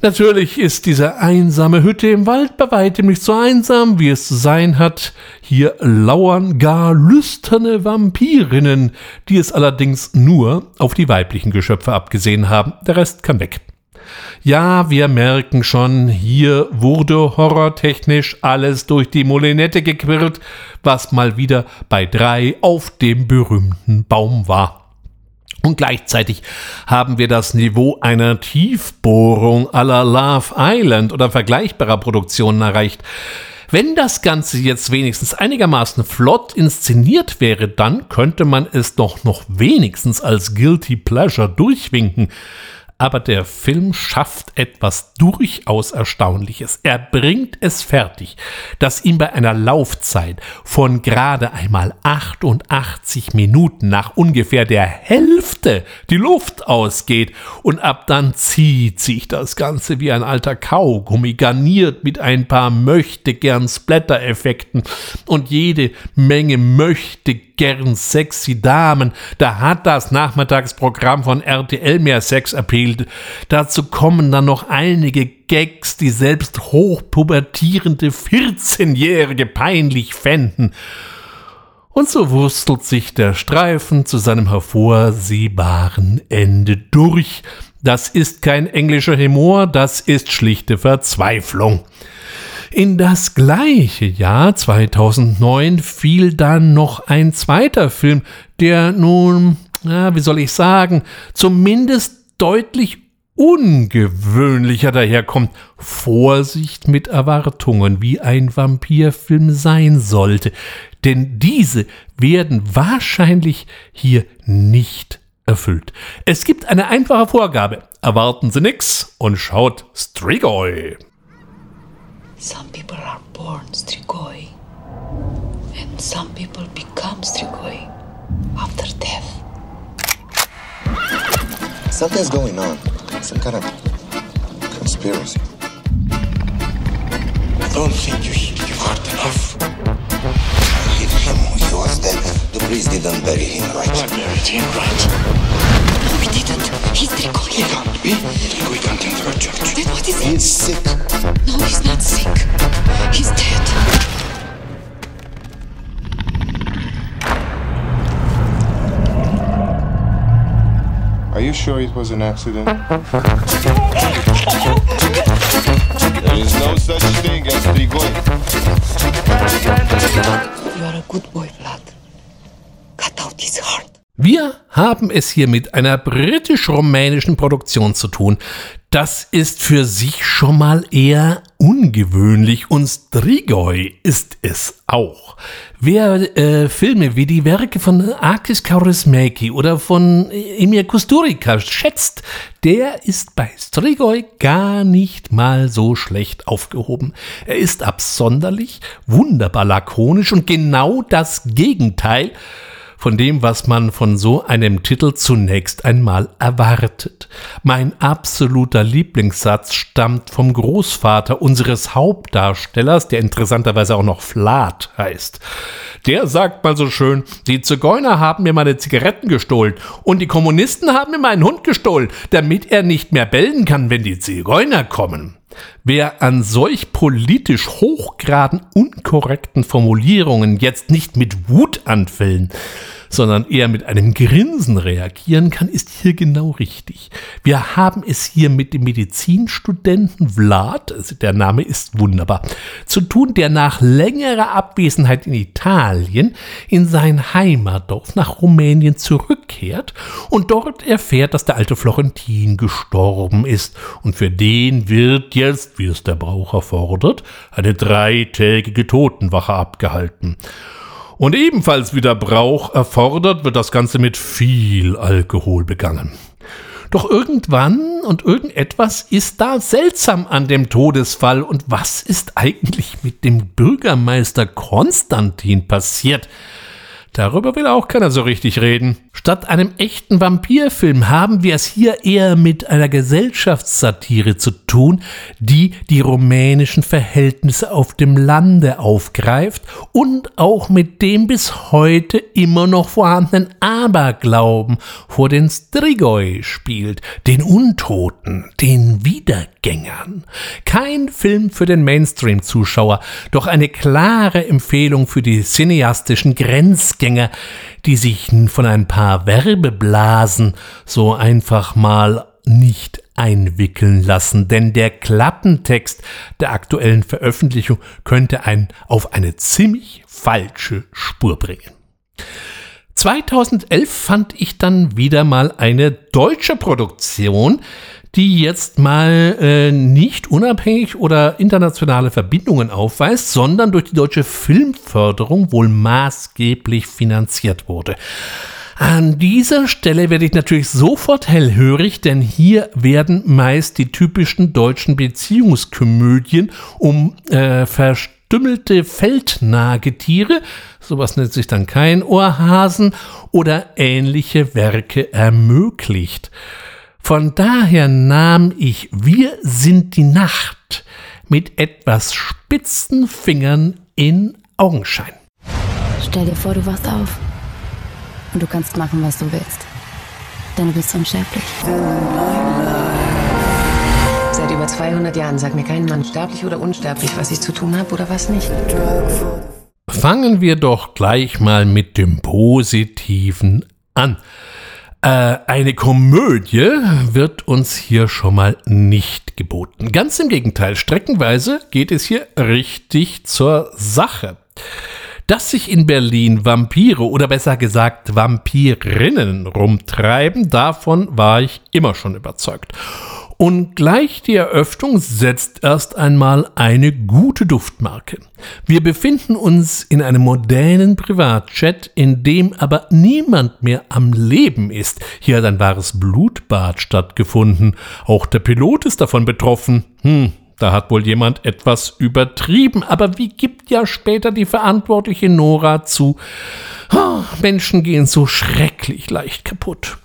Natürlich ist diese einsame Hütte im Wald bei weitem nicht so einsam, wie es zu sein hat. Hier lauern gar lüsterne Vampirinnen, die es allerdings nur auf die weiblichen Geschöpfe abgesehen haben. Der Rest kann weg. Ja, wir merken schon, hier wurde horrortechnisch alles durch die Molinette gequirlt, was mal wieder bei drei auf dem berühmten Baum war. Und gleichzeitig haben wir das Niveau einer Tiefbohrung aller Love Island oder vergleichbarer Produktionen erreicht. Wenn das Ganze jetzt wenigstens einigermaßen flott inszeniert wäre, dann könnte man es doch noch wenigstens als Guilty Pleasure durchwinken aber der Film schafft etwas durchaus Erstaunliches. Er bringt es fertig, dass ihm bei einer Laufzeit von gerade einmal 88 Minuten nach ungefähr der Hälfte die Luft ausgeht und ab dann zieht sich das Ganze wie ein alter Kaugummi, garniert mit ein paar möchte gern Splatter-Effekten und jede Menge möchte gern sexy Damen. Da hat das Nachmittagsprogramm von RTL mehr Sex erpielt. Dazu kommen dann noch einige Gags, die selbst hochpubertierende 14-Jährige peinlich fänden. Und so wurstelt sich der Streifen zu seinem hervorsehbaren Ende durch. Das ist kein englischer Humor, das ist schlichte Verzweiflung. In das gleiche Jahr 2009 fiel dann noch ein zweiter Film, der nun, ja, wie soll ich sagen, zumindest deutlich ungewöhnlicher daherkommt. Vorsicht mit Erwartungen, wie ein Vampirfilm sein sollte, denn diese werden wahrscheinlich hier nicht erfüllt. Es gibt eine einfache Vorgabe. Erwarten Sie nix und schaut Strigoi. Some people are born Strigoi, and some people become Strigoi after death. Something's going on. Some kind of conspiracy. I don't think you hit your heart enough. I hit him. He was dead. The priest didn't bury him right. I buried him right. He's Strigoi. He can't be. We can't enter a church. Then what is he? He's sick. No, he's not sick. He's dead. Are you sure it was an accident? there is no such thing as Strigoi. You are a good boy, Vlad. Cut out his heart. Wir haben es hier mit einer britisch-rumänischen Produktion zu tun. Das ist für sich schon mal eher ungewöhnlich und Strigoi ist es auch. Wer äh, Filme wie die Werke von Arkis Kaurismäki oder von Emir Kusturica schätzt, der ist bei Strigoi gar nicht mal so schlecht aufgehoben. Er ist absonderlich, wunderbar lakonisch und genau das Gegenteil von dem, was man von so einem Titel zunächst einmal erwartet. Mein absoluter Lieblingssatz stammt vom Großvater unseres Hauptdarstellers, der interessanterweise auch noch Flat heißt. Der sagt mal so schön, die Zigeuner haben mir meine Zigaretten gestohlen und die Kommunisten haben mir meinen Hund gestohlen, damit er nicht mehr bellen kann, wenn die Zigeuner kommen. Wer an solch politisch hochgraden unkorrekten Formulierungen jetzt nicht mit Wutanfällen, sondern eher mit einem Grinsen reagieren kann, ist hier genau richtig. Wir haben es hier mit dem Medizinstudenten Vlad, also der Name ist wunderbar, zu tun, der nach längerer Abwesenheit in Italien in sein Heimatdorf nach Rumänien zurückkehrt und dort erfährt, dass der alte Florentin gestorben ist und für den wird jetzt, wie es der Brauch erfordert, eine dreitägige Totenwache abgehalten. Und ebenfalls wie der Brauch erfordert, wird das Ganze mit viel Alkohol begangen. Doch irgendwann und irgendetwas ist da seltsam an dem Todesfall. Und was ist eigentlich mit dem Bürgermeister Konstantin passiert? Darüber will auch keiner so richtig reden. Statt einem echten Vampirfilm haben wir es hier eher mit einer Gesellschaftssatire zu tun, die die rumänischen Verhältnisse auf dem Lande aufgreift und auch mit dem bis heute immer noch vorhandenen Aberglauben vor den Strigoi spielt, den Untoten, den Wiedergängern. Kein Film für den Mainstream-Zuschauer, doch eine klare Empfehlung für die cineastischen Grenzgänger, die sich von ein paar Werbeblasen so einfach mal nicht einwickeln lassen, denn der Klappentext der aktuellen Veröffentlichung könnte einen auf eine ziemlich falsche Spur bringen. 2011 fand ich dann wieder mal eine deutsche Produktion, die jetzt mal äh, nicht unabhängig oder internationale Verbindungen aufweist, sondern durch die deutsche Filmförderung wohl maßgeblich finanziert wurde. An dieser Stelle werde ich natürlich sofort hellhörig, denn hier werden meist die typischen deutschen Beziehungskomödien um äh, verstümmelte Feldnagetiere, sowas nennt sich dann kein Ohrhasen, oder ähnliche Werke ermöglicht. Von daher nahm ich Wir sind die Nacht mit etwas spitzen Fingern in Augenschein. Stell dir vor, du wachst auf und du kannst machen, was du willst. Denn du bist unsterblich. Seit über 200 Jahren sagt mir kein Mann, sterblich oder unsterblich, was ich zu tun habe oder was nicht. Fangen wir doch gleich mal mit dem Positiven an. Äh, eine Komödie wird uns hier schon mal nicht geboten. Ganz im Gegenteil, streckenweise geht es hier richtig zur Sache. Dass sich in Berlin Vampire oder besser gesagt Vampirinnen rumtreiben, davon war ich immer schon überzeugt. Und gleich die Eröffnung setzt erst einmal eine gute Duftmarke. Wir befinden uns in einem modernen Privatchat, in dem aber niemand mehr am Leben ist. Hier hat ein wahres Blutbad stattgefunden. Auch der Pilot ist davon betroffen. Hm, da hat wohl jemand etwas übertrieben. Aber wie gibt ja später die verantwortliche Nora zu? Oh, Menschen gehen so schrecklich leicht kaputt.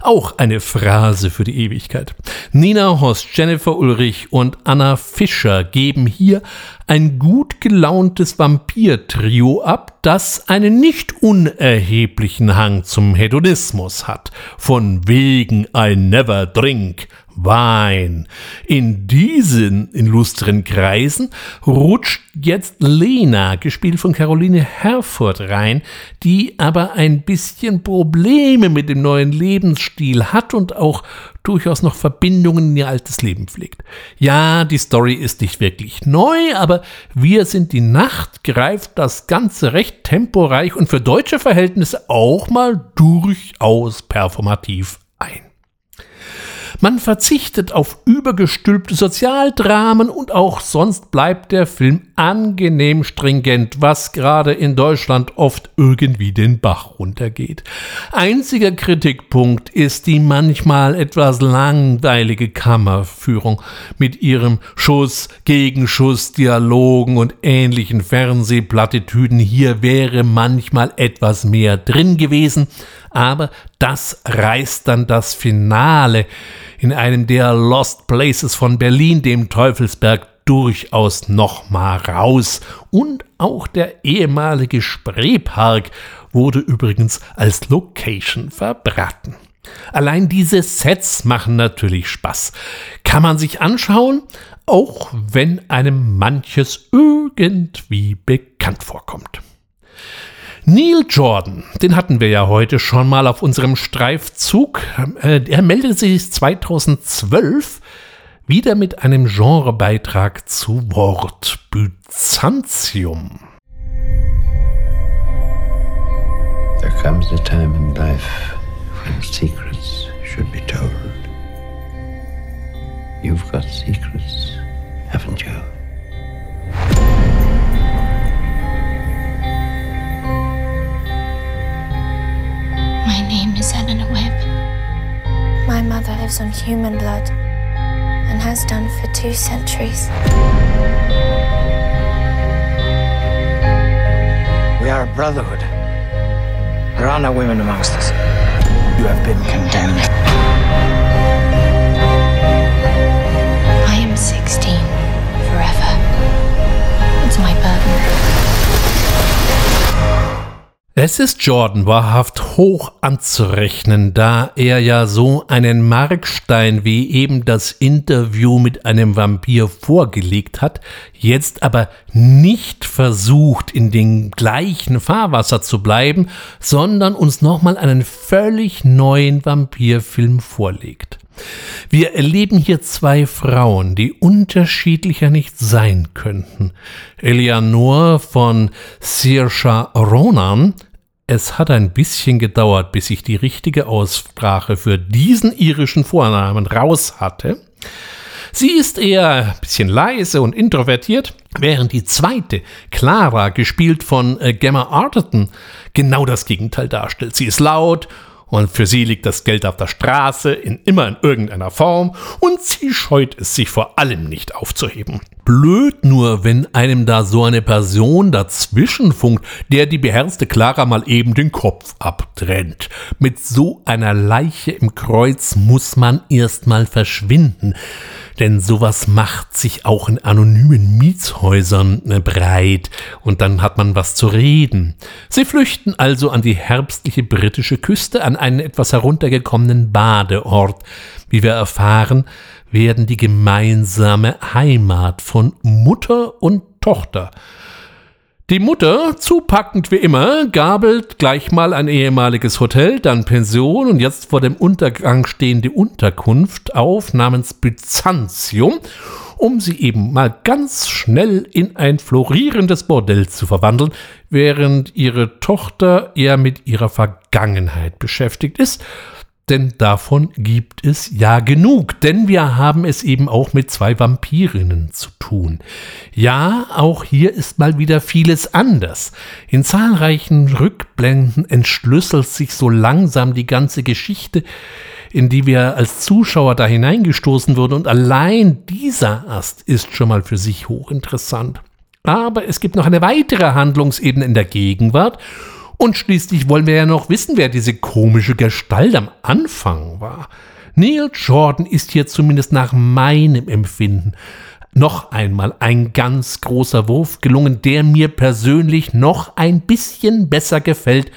Auch eine Phrase für die Ewigkeit. Nina Horst, Jennifer Ulrich und Anna Fischer geben hier ein gut gelauntes Vampir-Trio ab, das einen nicht unerheblichen Hang zum Hedonismus hat. Von wegen I never drink, Wein. In diesen illustren Kreisen rutscht jetzt Lena, gespielt von Caroline Herford, rein, die aber ein bisschen Probleme mit dem neuen Lebensstil hat und auch durchaus noch Verbindungen in ihr altes Leben pflegt. Ja, die Story ist nicht wirklich neu, aber Wir sind die Nacht greift das Ganze recht temporeich und für deutsche Verhältnisse auch mal durchaus performativ. Man verzichtet auf übergestülpte Sozialdramen und auch sonst bleibt der Film angenehm stringent, was gerade in Deutschland oft irgendwie den Bach runtergeht. Einziger Kritikpunkt ist die manchmal etwas langweilige Kammerführung mit ihrem Schuss, Gegenschuss, Dialogen und ähnlichen Fernsehplattitüden. Hier wäre manchmal etwas mehr drin gewesen, aber das reißt dann das Finale in einem der Lost Places von Berlin, dem Teufelsberg, durchaus nochmal raus. Und auch der ehemalige Spreepark wurde übrigens als Location verbraten. Allein diese Sets machen natürlich Spaß. Kann man sich anschauen, auch wenn einem manches irgendwie bekannt vorkommt. Neil Jordan, den hatten wir ja heute schon mal auf unserem Streifzug. Äh, er meldete sich 2012 wieder mit einem Genrebeitrag zu Wort Byzantium. There comes a time in life when secrets should be told. You've got secrets, haven't you? Name is Eleanor Webb. My mother lives on human blood and has done for two centuries. We are a brotherhood. There are no women amongst us. You have been condemned. Es ist Jordan wahrhaft hoch anzurechnen, da er ja so einen Markstein wie eben das Interview mit einem Vampir vorgelegt hat, jetzt aber nicht versucht, in dem gleichen Fahrwasser zu bleiben, sondern uns nochmal einen völlig neuen Vampirfilm vorlegt. Wir erleben hier zwei Frauen, die unterschiedlicher nicht sein könnten. Eleanor von Saoirse Ronan es hat ein bisschen gedauert, bis ich die richtige Aussprache für diesen irischen Vornamen raus hatte. Sie ist eher ein bisschen leise und introvertiert, während die zweite, Clara, gespielt von äh, Gemma Arterton, genau das Gegenteil darstellt. Sie ist laut und für sie liegt das Geld auf der Straße, in immer in irgendeiner Form, und sie scheut es sich vor allem nicht aufzuheben. Blöd nur, wenn einem da so eine Person dazwischenfunkt, der die beherzte Clara mal eben den Kopf abtrennt. Mit so einer Leiche im Kreuz muss man erstmal verschwinden denn sowas macht sich auch in anonymen Mietshäusern äh, breit und dann hat man was zu reden. Sie flüchten also an die herbstliche britische Küste, an einen etwas heruntergekommenen Badeort. Wie wir erfahren, werden die gemeinsame Heimat von Mutter und Tochter die Mutter, zupackend wie immer, gabelt gleich mal ein ehemaliges Hotel, dann Pension und jetzt vor dem Untergang stehende Unterkunft auf namens Byzantium, um sie eben mal ganz schnell in ein florierendes Bordell zu verwandeln, während ihre Tochter eher mit ihrer Vergangenheit beschäftigt ist denn davon gibt es ja genug, denn wir haben es eben auch mit zwei Vampirinnen zu tun. Ja, auch hier ist mal wieder vieles anders. In zahlreichen Rückblenden entschlüsselt sich so langsam die ganze Geschichte, in die wir als Zuschauer da hineingestoßen wurden, und allein dieser Ast ist schon mal für sich hochinteressant. Aber es gibt noch eine weitere Handlungsebene in der Gegenwart, und schließlich wollen wir ja noch wissen, wer diese komische Gestalt am Anfang war. Neil Jordan ist hier zumindest nach meinem Empfinden noch einmal ein ganz großer Wurf gelungen, der mir persönlich noch ein bisschen besser gefällt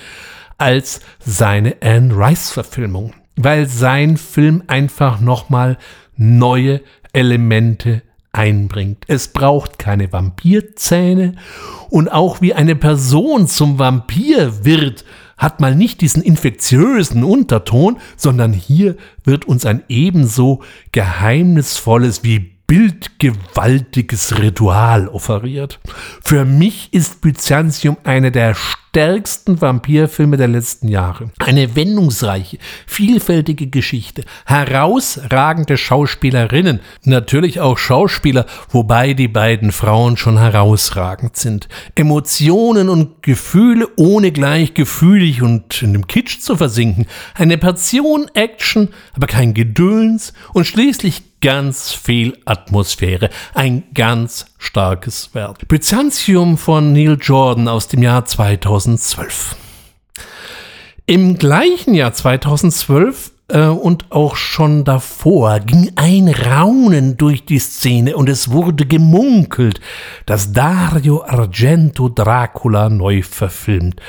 als seine Anne Rice Verfilmung, weil sein Film einfach nochmal neue Elemente einbringt. Es braucht keine Vampirzähne und auch wie eine Person zum Vampir wird, hat mal nicht diesen infektiösen Unterton, sondern hier wird uns ein ebenso geheimnisvolles wie bildgewaltiges Ritual offeriert. Für mich ist Byzantium eine der stärksten Vampirfilme der letzten Jahre. Eine wendungsreiche, vielfältige Geschichte, herausragende Schauspielerinnen, natürlich auch Schauspieler, wobei die beiden Frauen schon herausragend sind. Emotionen und Gefühle ohne gleich gefühlig und in dem Kitsch zu versinken. Eine Passion, Action, aber kein Gedöns und schließlich ganz viel Atmosphäre. Ein ganz starkes Werk. Byzantium von Neil Jordan aus dem Jahr 2012. Im gleichen Jahr 2012 äh, und auch schon davor ging ein Raunen durch die Szene und es wurde gemunkelt, dass Dario Argento Dracula neu verfilmt.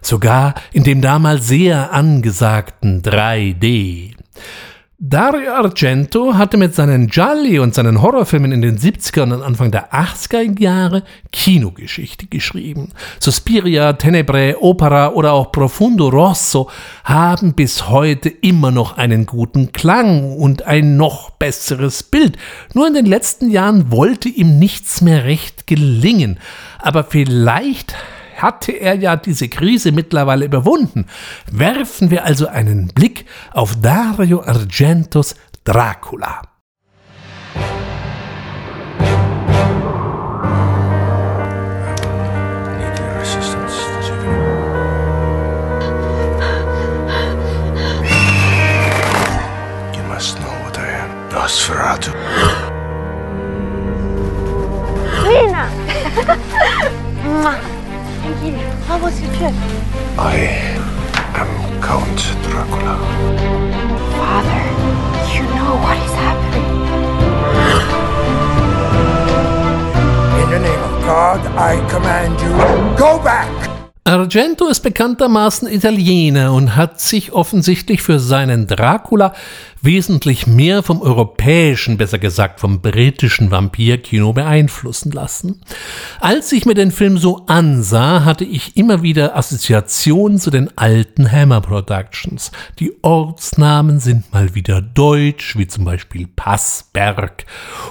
Sogar in dem damals sehr angesagten 3D. Dario Argento hatte mit seinen Gialli und seinen Horrorfilmen in den 70er und Anfang der 80er Jahre Kinogeschichte geschrieben. Suspiria, Tenebrae, Opera oder auch Profundo Rosso haben bis heute immer noch einen guten Klang und ein noch besseres Bild. Nur in den letzten Jahren wollte ihm nichts mehr recht gelingen. Aber vielleicht hatte er ja diese Krise mittlerweile überwunden. Werfen wir also einen Blick auf Dario Argentos Dracula. Nosferatu. Trip? I am Count Dracula. Father, you know what is happening. In the name of God, I command you, go back! Argento ist bekanntermaßen Italiener und hat sich offensichtlich für seinen Dracula wesentlich mehr vom europäischen, besser gesagt vom britischen Vampirkino beeinflussen lassen. Als ich mir den Film so ansah, hatte ich immer wieder Assoziationen zu den alten Hammer Productions. Die Ortsnamen sind mal wieder deutsch, wie zum Beispiel Passberg.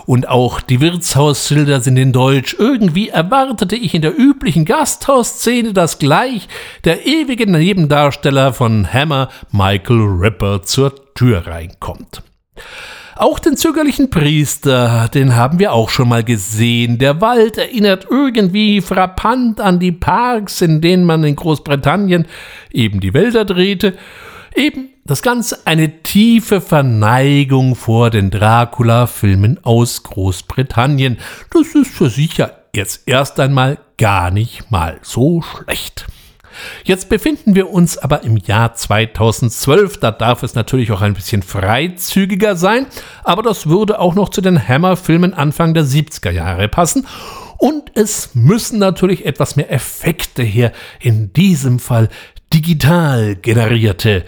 Und auch die Wirtshausschilder sind in Deutsch. Irgendwie erwartete ich in der üblichen Gasthausszene, dass gleich der ewige Nebendarsteller von Hammer, Michael Ripper, zur Tür reinkommt. Auch den zögerlichen Priester, den haben wir auch schon mal gesehen. Der Wald erinnert irgendwie frappant an die Parks, in denen man in Großbritannien eben die Wälder drehte. Eben das Ganze eine tiefe Verneigung vor den Dracula-Filmen aus Großbritannien. Das ist für sich ja jetzt erst einmal gar nicht mal so schlecht. Jetzt befinden wir uns aber im Jahr 2012. Da darf es natürlich auch ein bisschen freizügiger sein, aber das würde auch noch zu den Hammer-Filmen Anfang der 70er Jahre passen. Und es müssen natürlich etwas mehr Effekte her, in diesem Fall digital generierte.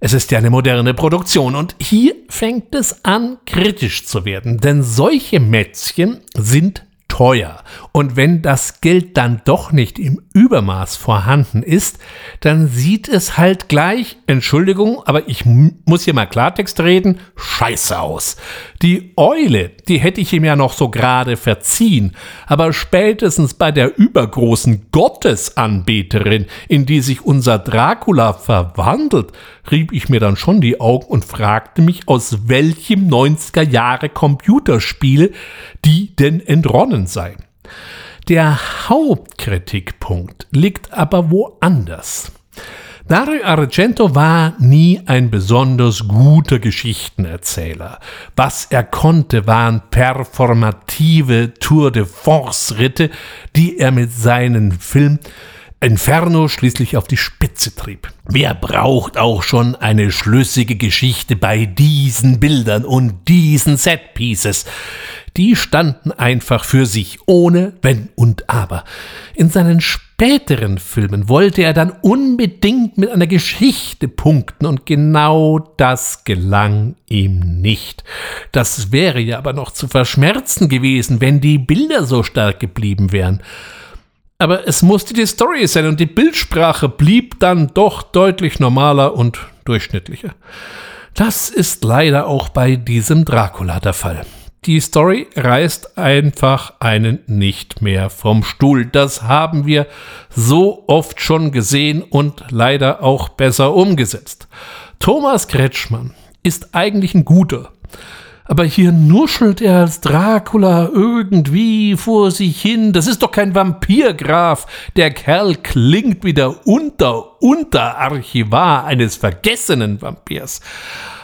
Es ist ja eine moderne Produktion und hier fängt es an, kritisch zu werden, denn solche Mätzchen sind teuer. Und wenn das Geld dann doch nicht im Übermaß vorhanden ist, dann sieht es halt gleich, Entschuldigung, aber ich muss hier mal Klartext reden, scheiße aus. Die Eule, die hätte ich ihm ja noch so gerade verziehen, aber spätestens bei der übergroßen Gottesanbeterin, in die sich unser Dracula verwandelt, rieb ich mir dann schon die Augen und fragte mich, aus welchem 90er Jahre Computerspiel die denn entronnen seien. Der Hauptkritikpunkt liegt aber woanders. Dario Argento war nie ein besonders guter Geschichtenerzähler. Was er konnte, waren performative Tour de Force Ritte, die er mit seinen Filmen Inferno schließlich auf die Spitze trieb. Wer braucht auch schon eine schlüssige Geschichte bei diesen Bildern und diesen Setpieces? Die standen einfach für sich, ohne Wenn und Aber. In seinen späteren Filmen wollte er dann unbedingt mit einer Geschichte punkten und genau das gelang ihm nicht. Das wäre ja aber noch zu verschmerzen gewesen, wenn die Bilder so stark geblieben wären aber es musste die Story sein und die Bildsprache blieb dann doch deutlich normaler und durchschnittlicher. Das ist leider auch bei diesem Dracula der Fall. die Story reißt einfach einen nicht mehr vom Stuhl. Das haben wir so oft schon gesehen und leider auch besser umgesetzt. Thomas Kretschmann ist eigentlich ein guter. Aber hier nuschelt er als Dracula irgendwie vor sich hin. Das ist doch kein Vampirgraf. Der Kerl klingt wie der Unter-Unterarchivar eines vergessenen Vampirs.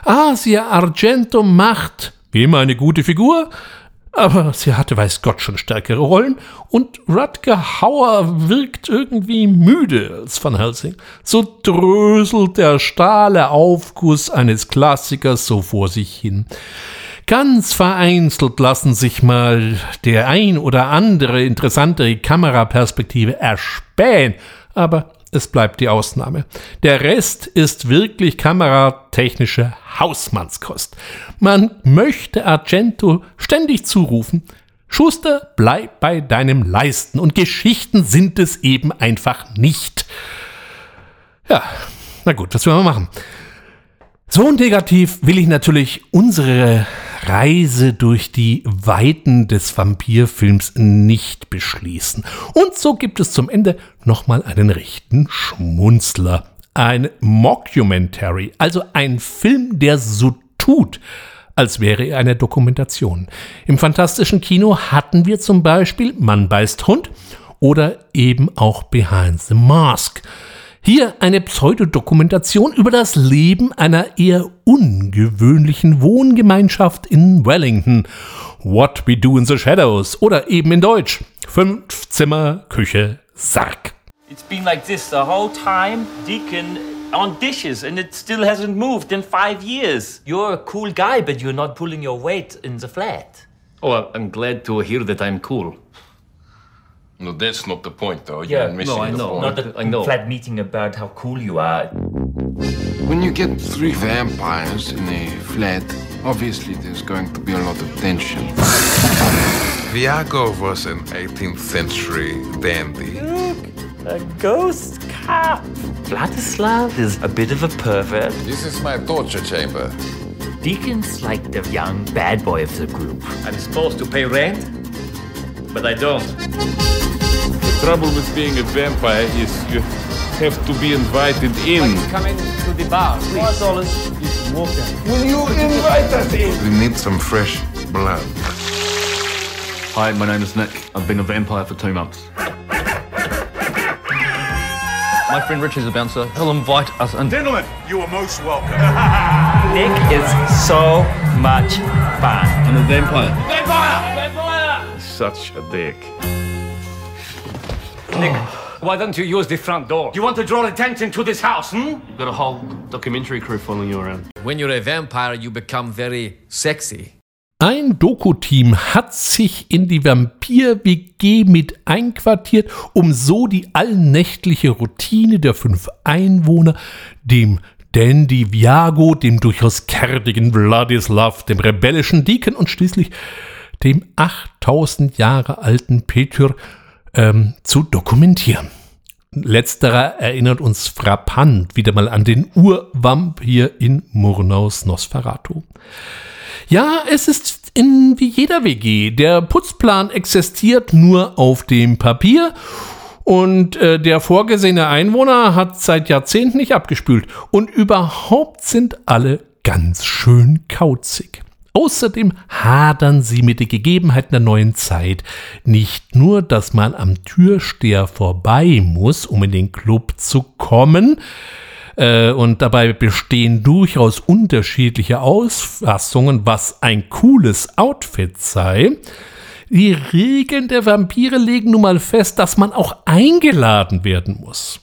Asia Argento macht wie immer eine gute Figur, aber sie hatte weiß Gott schon stärkere Rollen und Rutger Hauer wirkt irgendwie müde als Van Helsing. So dröselt der stahle Aufguss eines Klassikers so vor sich hin. Ganz vereinzelt lassen sich mal der ein oder andere interessantere Kameraperspektive erspähen, aber es bleibt die Ausnahme. Der Rest ist wirklich kameratechnische Hausmannskost. Man möchte Argento ständig zurufen, Schuster, bleib bei deinem Leisten. Und Geschichten sind es eben einfach nicht. Ja, na gut, was will man machen? So negativ will ich natürlich unsere Reise durch die Weiten des Vampirfilms nicht beschließen. Und so gibt es zum Ende nochmal einen rechten Schmunzler. Ein Mockumentary, also ein Film, der so tut, als wäre er eine Dokumentation. Im fantastischen Kino hatten wir zum Beispiel Mann beißt Hund oder eben auch Behind the Mask. Hier eine Pseudodokumentation über das Leben einer eher ungewöhnlichen Wohngemeinschaft in Wellington. What We Do in the Shadows oder eben in Deutsch Fünf Zimmer Küche Sarg. It's been like this the whole time, Deacon on dishes, and it still hasn't moved in five years. You're a cool guy, but you're not pulling your weight in the flat. Oh, I'm glad to hear that I'm cool. No, that's not the point, though. Yeah, You're missing no, I the know. Not point. a I know. flat meeting about how cool you are. When you get three vampires in a flat, obviously there's going to be a lot of tension. Viago was an 18th century dandy. Look, a ghost cop. Vladislav is a bit of a pervert. This is my torture chamber. Deacon's like the young bad boy of the group. I'm supposed to pay rent, but I don't. The trouble with being a vampire is you have to be invited in. Come in to the bar, please. Four dollars. You can walk in. Will you invite us in? We need some fresh blood. Hi, my name is Nick. I've been a vampire for two months. My friend Richie's a bouncer. He'll invite us in. Gentlemen, you are most welcome. Nick is so much fun. I'm a vampire. Vampire! Vampire! Such a dick. Nick, why don't you use the front door? You want to draw attention to this house, hmm? You've got a whole documentary crew following you around. When you're a vampire, you become very sexy. Ein Doku-Team hat sich in die Vampir-WG mit einquartiert, um so die allnächtliche Routine der fünf Einwohner, dem Dandy Viago, dem durchaus kerdigen Vladislav, dem rebellischen Deacon und schließlich dem 8000 Jahre alten Petyr ähm, zu dokumentieren. Letzterer erinnert uns frappant wieder mal an den Urvampir in Murnaus Nosferatu. Ja, es ist in wie jeder WG. Der Putzplan existiert nur auf dem Papier und äh, der vorgesehene Einwohner hat seit Jahrzehnten nicht abgespült. Und überhaupt sind alle ganz schön kauzig. Außerdem hadern sie mit den Gegebenheiten der neuen Zeit. Nicht nur, dass man am Türsteher vorbei muss, um in den Club zu kommen, äh, und dabei bestehen durchaus unterschiedliche Ausfassungen, was ein cooles Outfit sei. Die Regeln der Vampire legen nun mal fest, dass man auch eingeladen werden muss.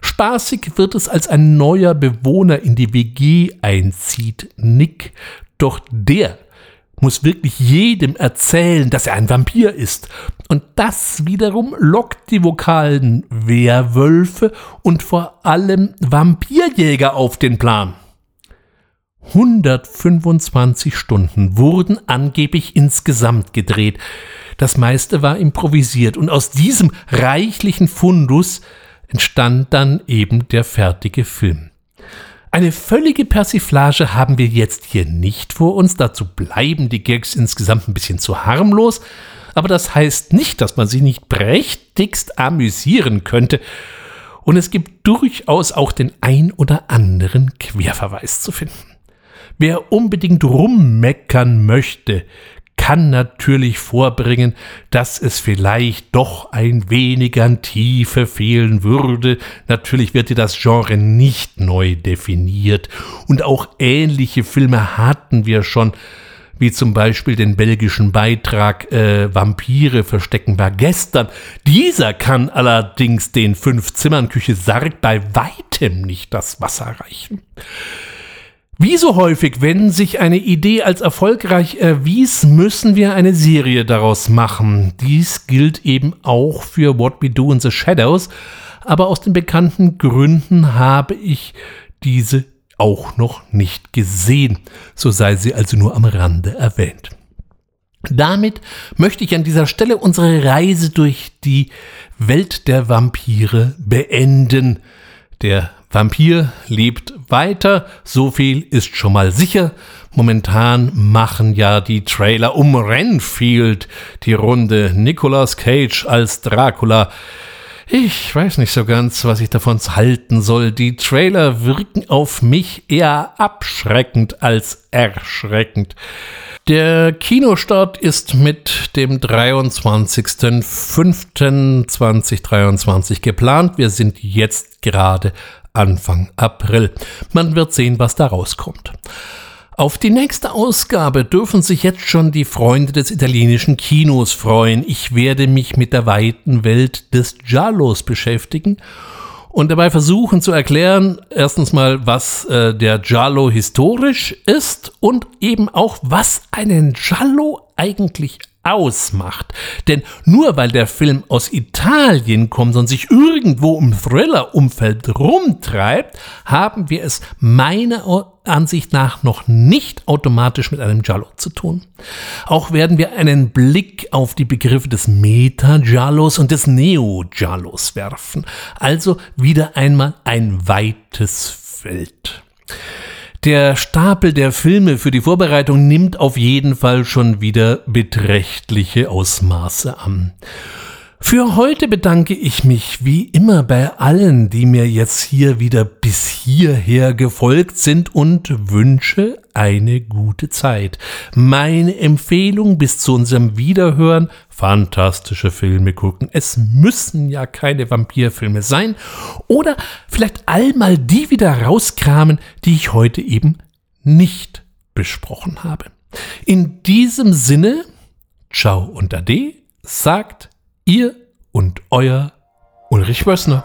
Spaßig wird es, als ein neuer Bewohner in die WG einzieht, Nick. Doch der muss wirklich jedem erzählen, dass er ein Vampir ist. Und das wiederum lockt die vokalen Werwölfe und vor allem Vampirjäger auf den Plan. 125 Stunden wurden angeblich insgesamt gedreht. Das meiste war improvisiert und aus diesem reichlichen Fundus entstand dann eben der fertige Film. Eine völlige Persiflage haben wir jetzt hier nicht vor uns. Dazu bleiben die Gags insgesamt ein bisschen zu harmlos. Aber das heißt nicht, dass man sich nicht prächtigst amüsieren könnte. Und es gibt durchaus auch den ein oder anderen Querverweis zu finden. Wer unbedingt rummeckern möchte, kann natürlich vorbringen, dass es vielleicht doch ein wenig an Tiefe fehlen würde. Natürlich wird dir das Genre nicht neu definiert. Und auch ähnliche Filme hatten wir schon, wie zum Beispiel den belgischen Beitrag äh, Vampire verstecken war gestern. Dieser kann allerdings den Fünf-Zimmern-Küche Sarg bei weitem nicht das Wasser reichen. Wie so häufig, wenn sich eine Idee als erfolgreich erwies, müssen wir eine Serie daraus machen. Dies gilt eben auch für What We Do in the Shadows, aber aus den bekannten Gründen habe ich diese auch noch nicht gesehen, so sei sie also nur am Rande erwähnt. Damit möchte ich an dieser Stelle unsere Reise durch die Welt der Vampire beenden. Der Vampir lebt weiter, so viel ist schon mal sicher. Momentan machen ja die Trailer um Renfield die Runde. Nicolas Cage als Dracula. Ich weiß nicht so ganz, was ich davon halten soll. Die Trailer wirken auf mich eher abschreckend als erschreckend. Der Kinostart ist mit dem 23.05.2023 geplant. Wir sind jetzt gerade Anfang April. Man wird sehen, was da rauskommt. Auf die nächste Ausgabe dürfen sich jetzt schon die Freunde des italienischen Kinos freuen. Ich werde mich mit der weiten Welt des Giallos beschäftigen und dabei versuchen zu erklären, erstens mal, was äh, der Giallo historisch ist und eben auch, was einen Giallo eigentlich ausmacht. Denn nur weil der Film aus Italien kommt und sich irgendwo im Thriller-Umfeld rumtreibt, haben wir es meiner Ansicht nach noch nicht automatisch mit einem Giallo zu tun. Auch werden wir einen Blick auf die Begriffe des Meta-Giallos und des Neo-Giallos werfen. Also wieder einmal ein weites Feld. Der Stapel der Filme für die Vorbereitung nimmt auf jeden Fall schon wieder beträchtliche Ausmaße an. Für heute bedanke ich mich wie immer bei allen, die mir jetzt hier wieder bis hierher gefolgt sind und wünsche eine gute Zeit. Meine Empfehlung bis zu unserem Wiederhören, fantastische Filme gucken. Es müssen ja keine Vampirfilme sein oder vielleicht all mal die wieder rauskramen, die ich heute eben nicht besprochen habe. In diesem Sinne, ciao und ade, sagt Ihr und euer Ulrich Wössner.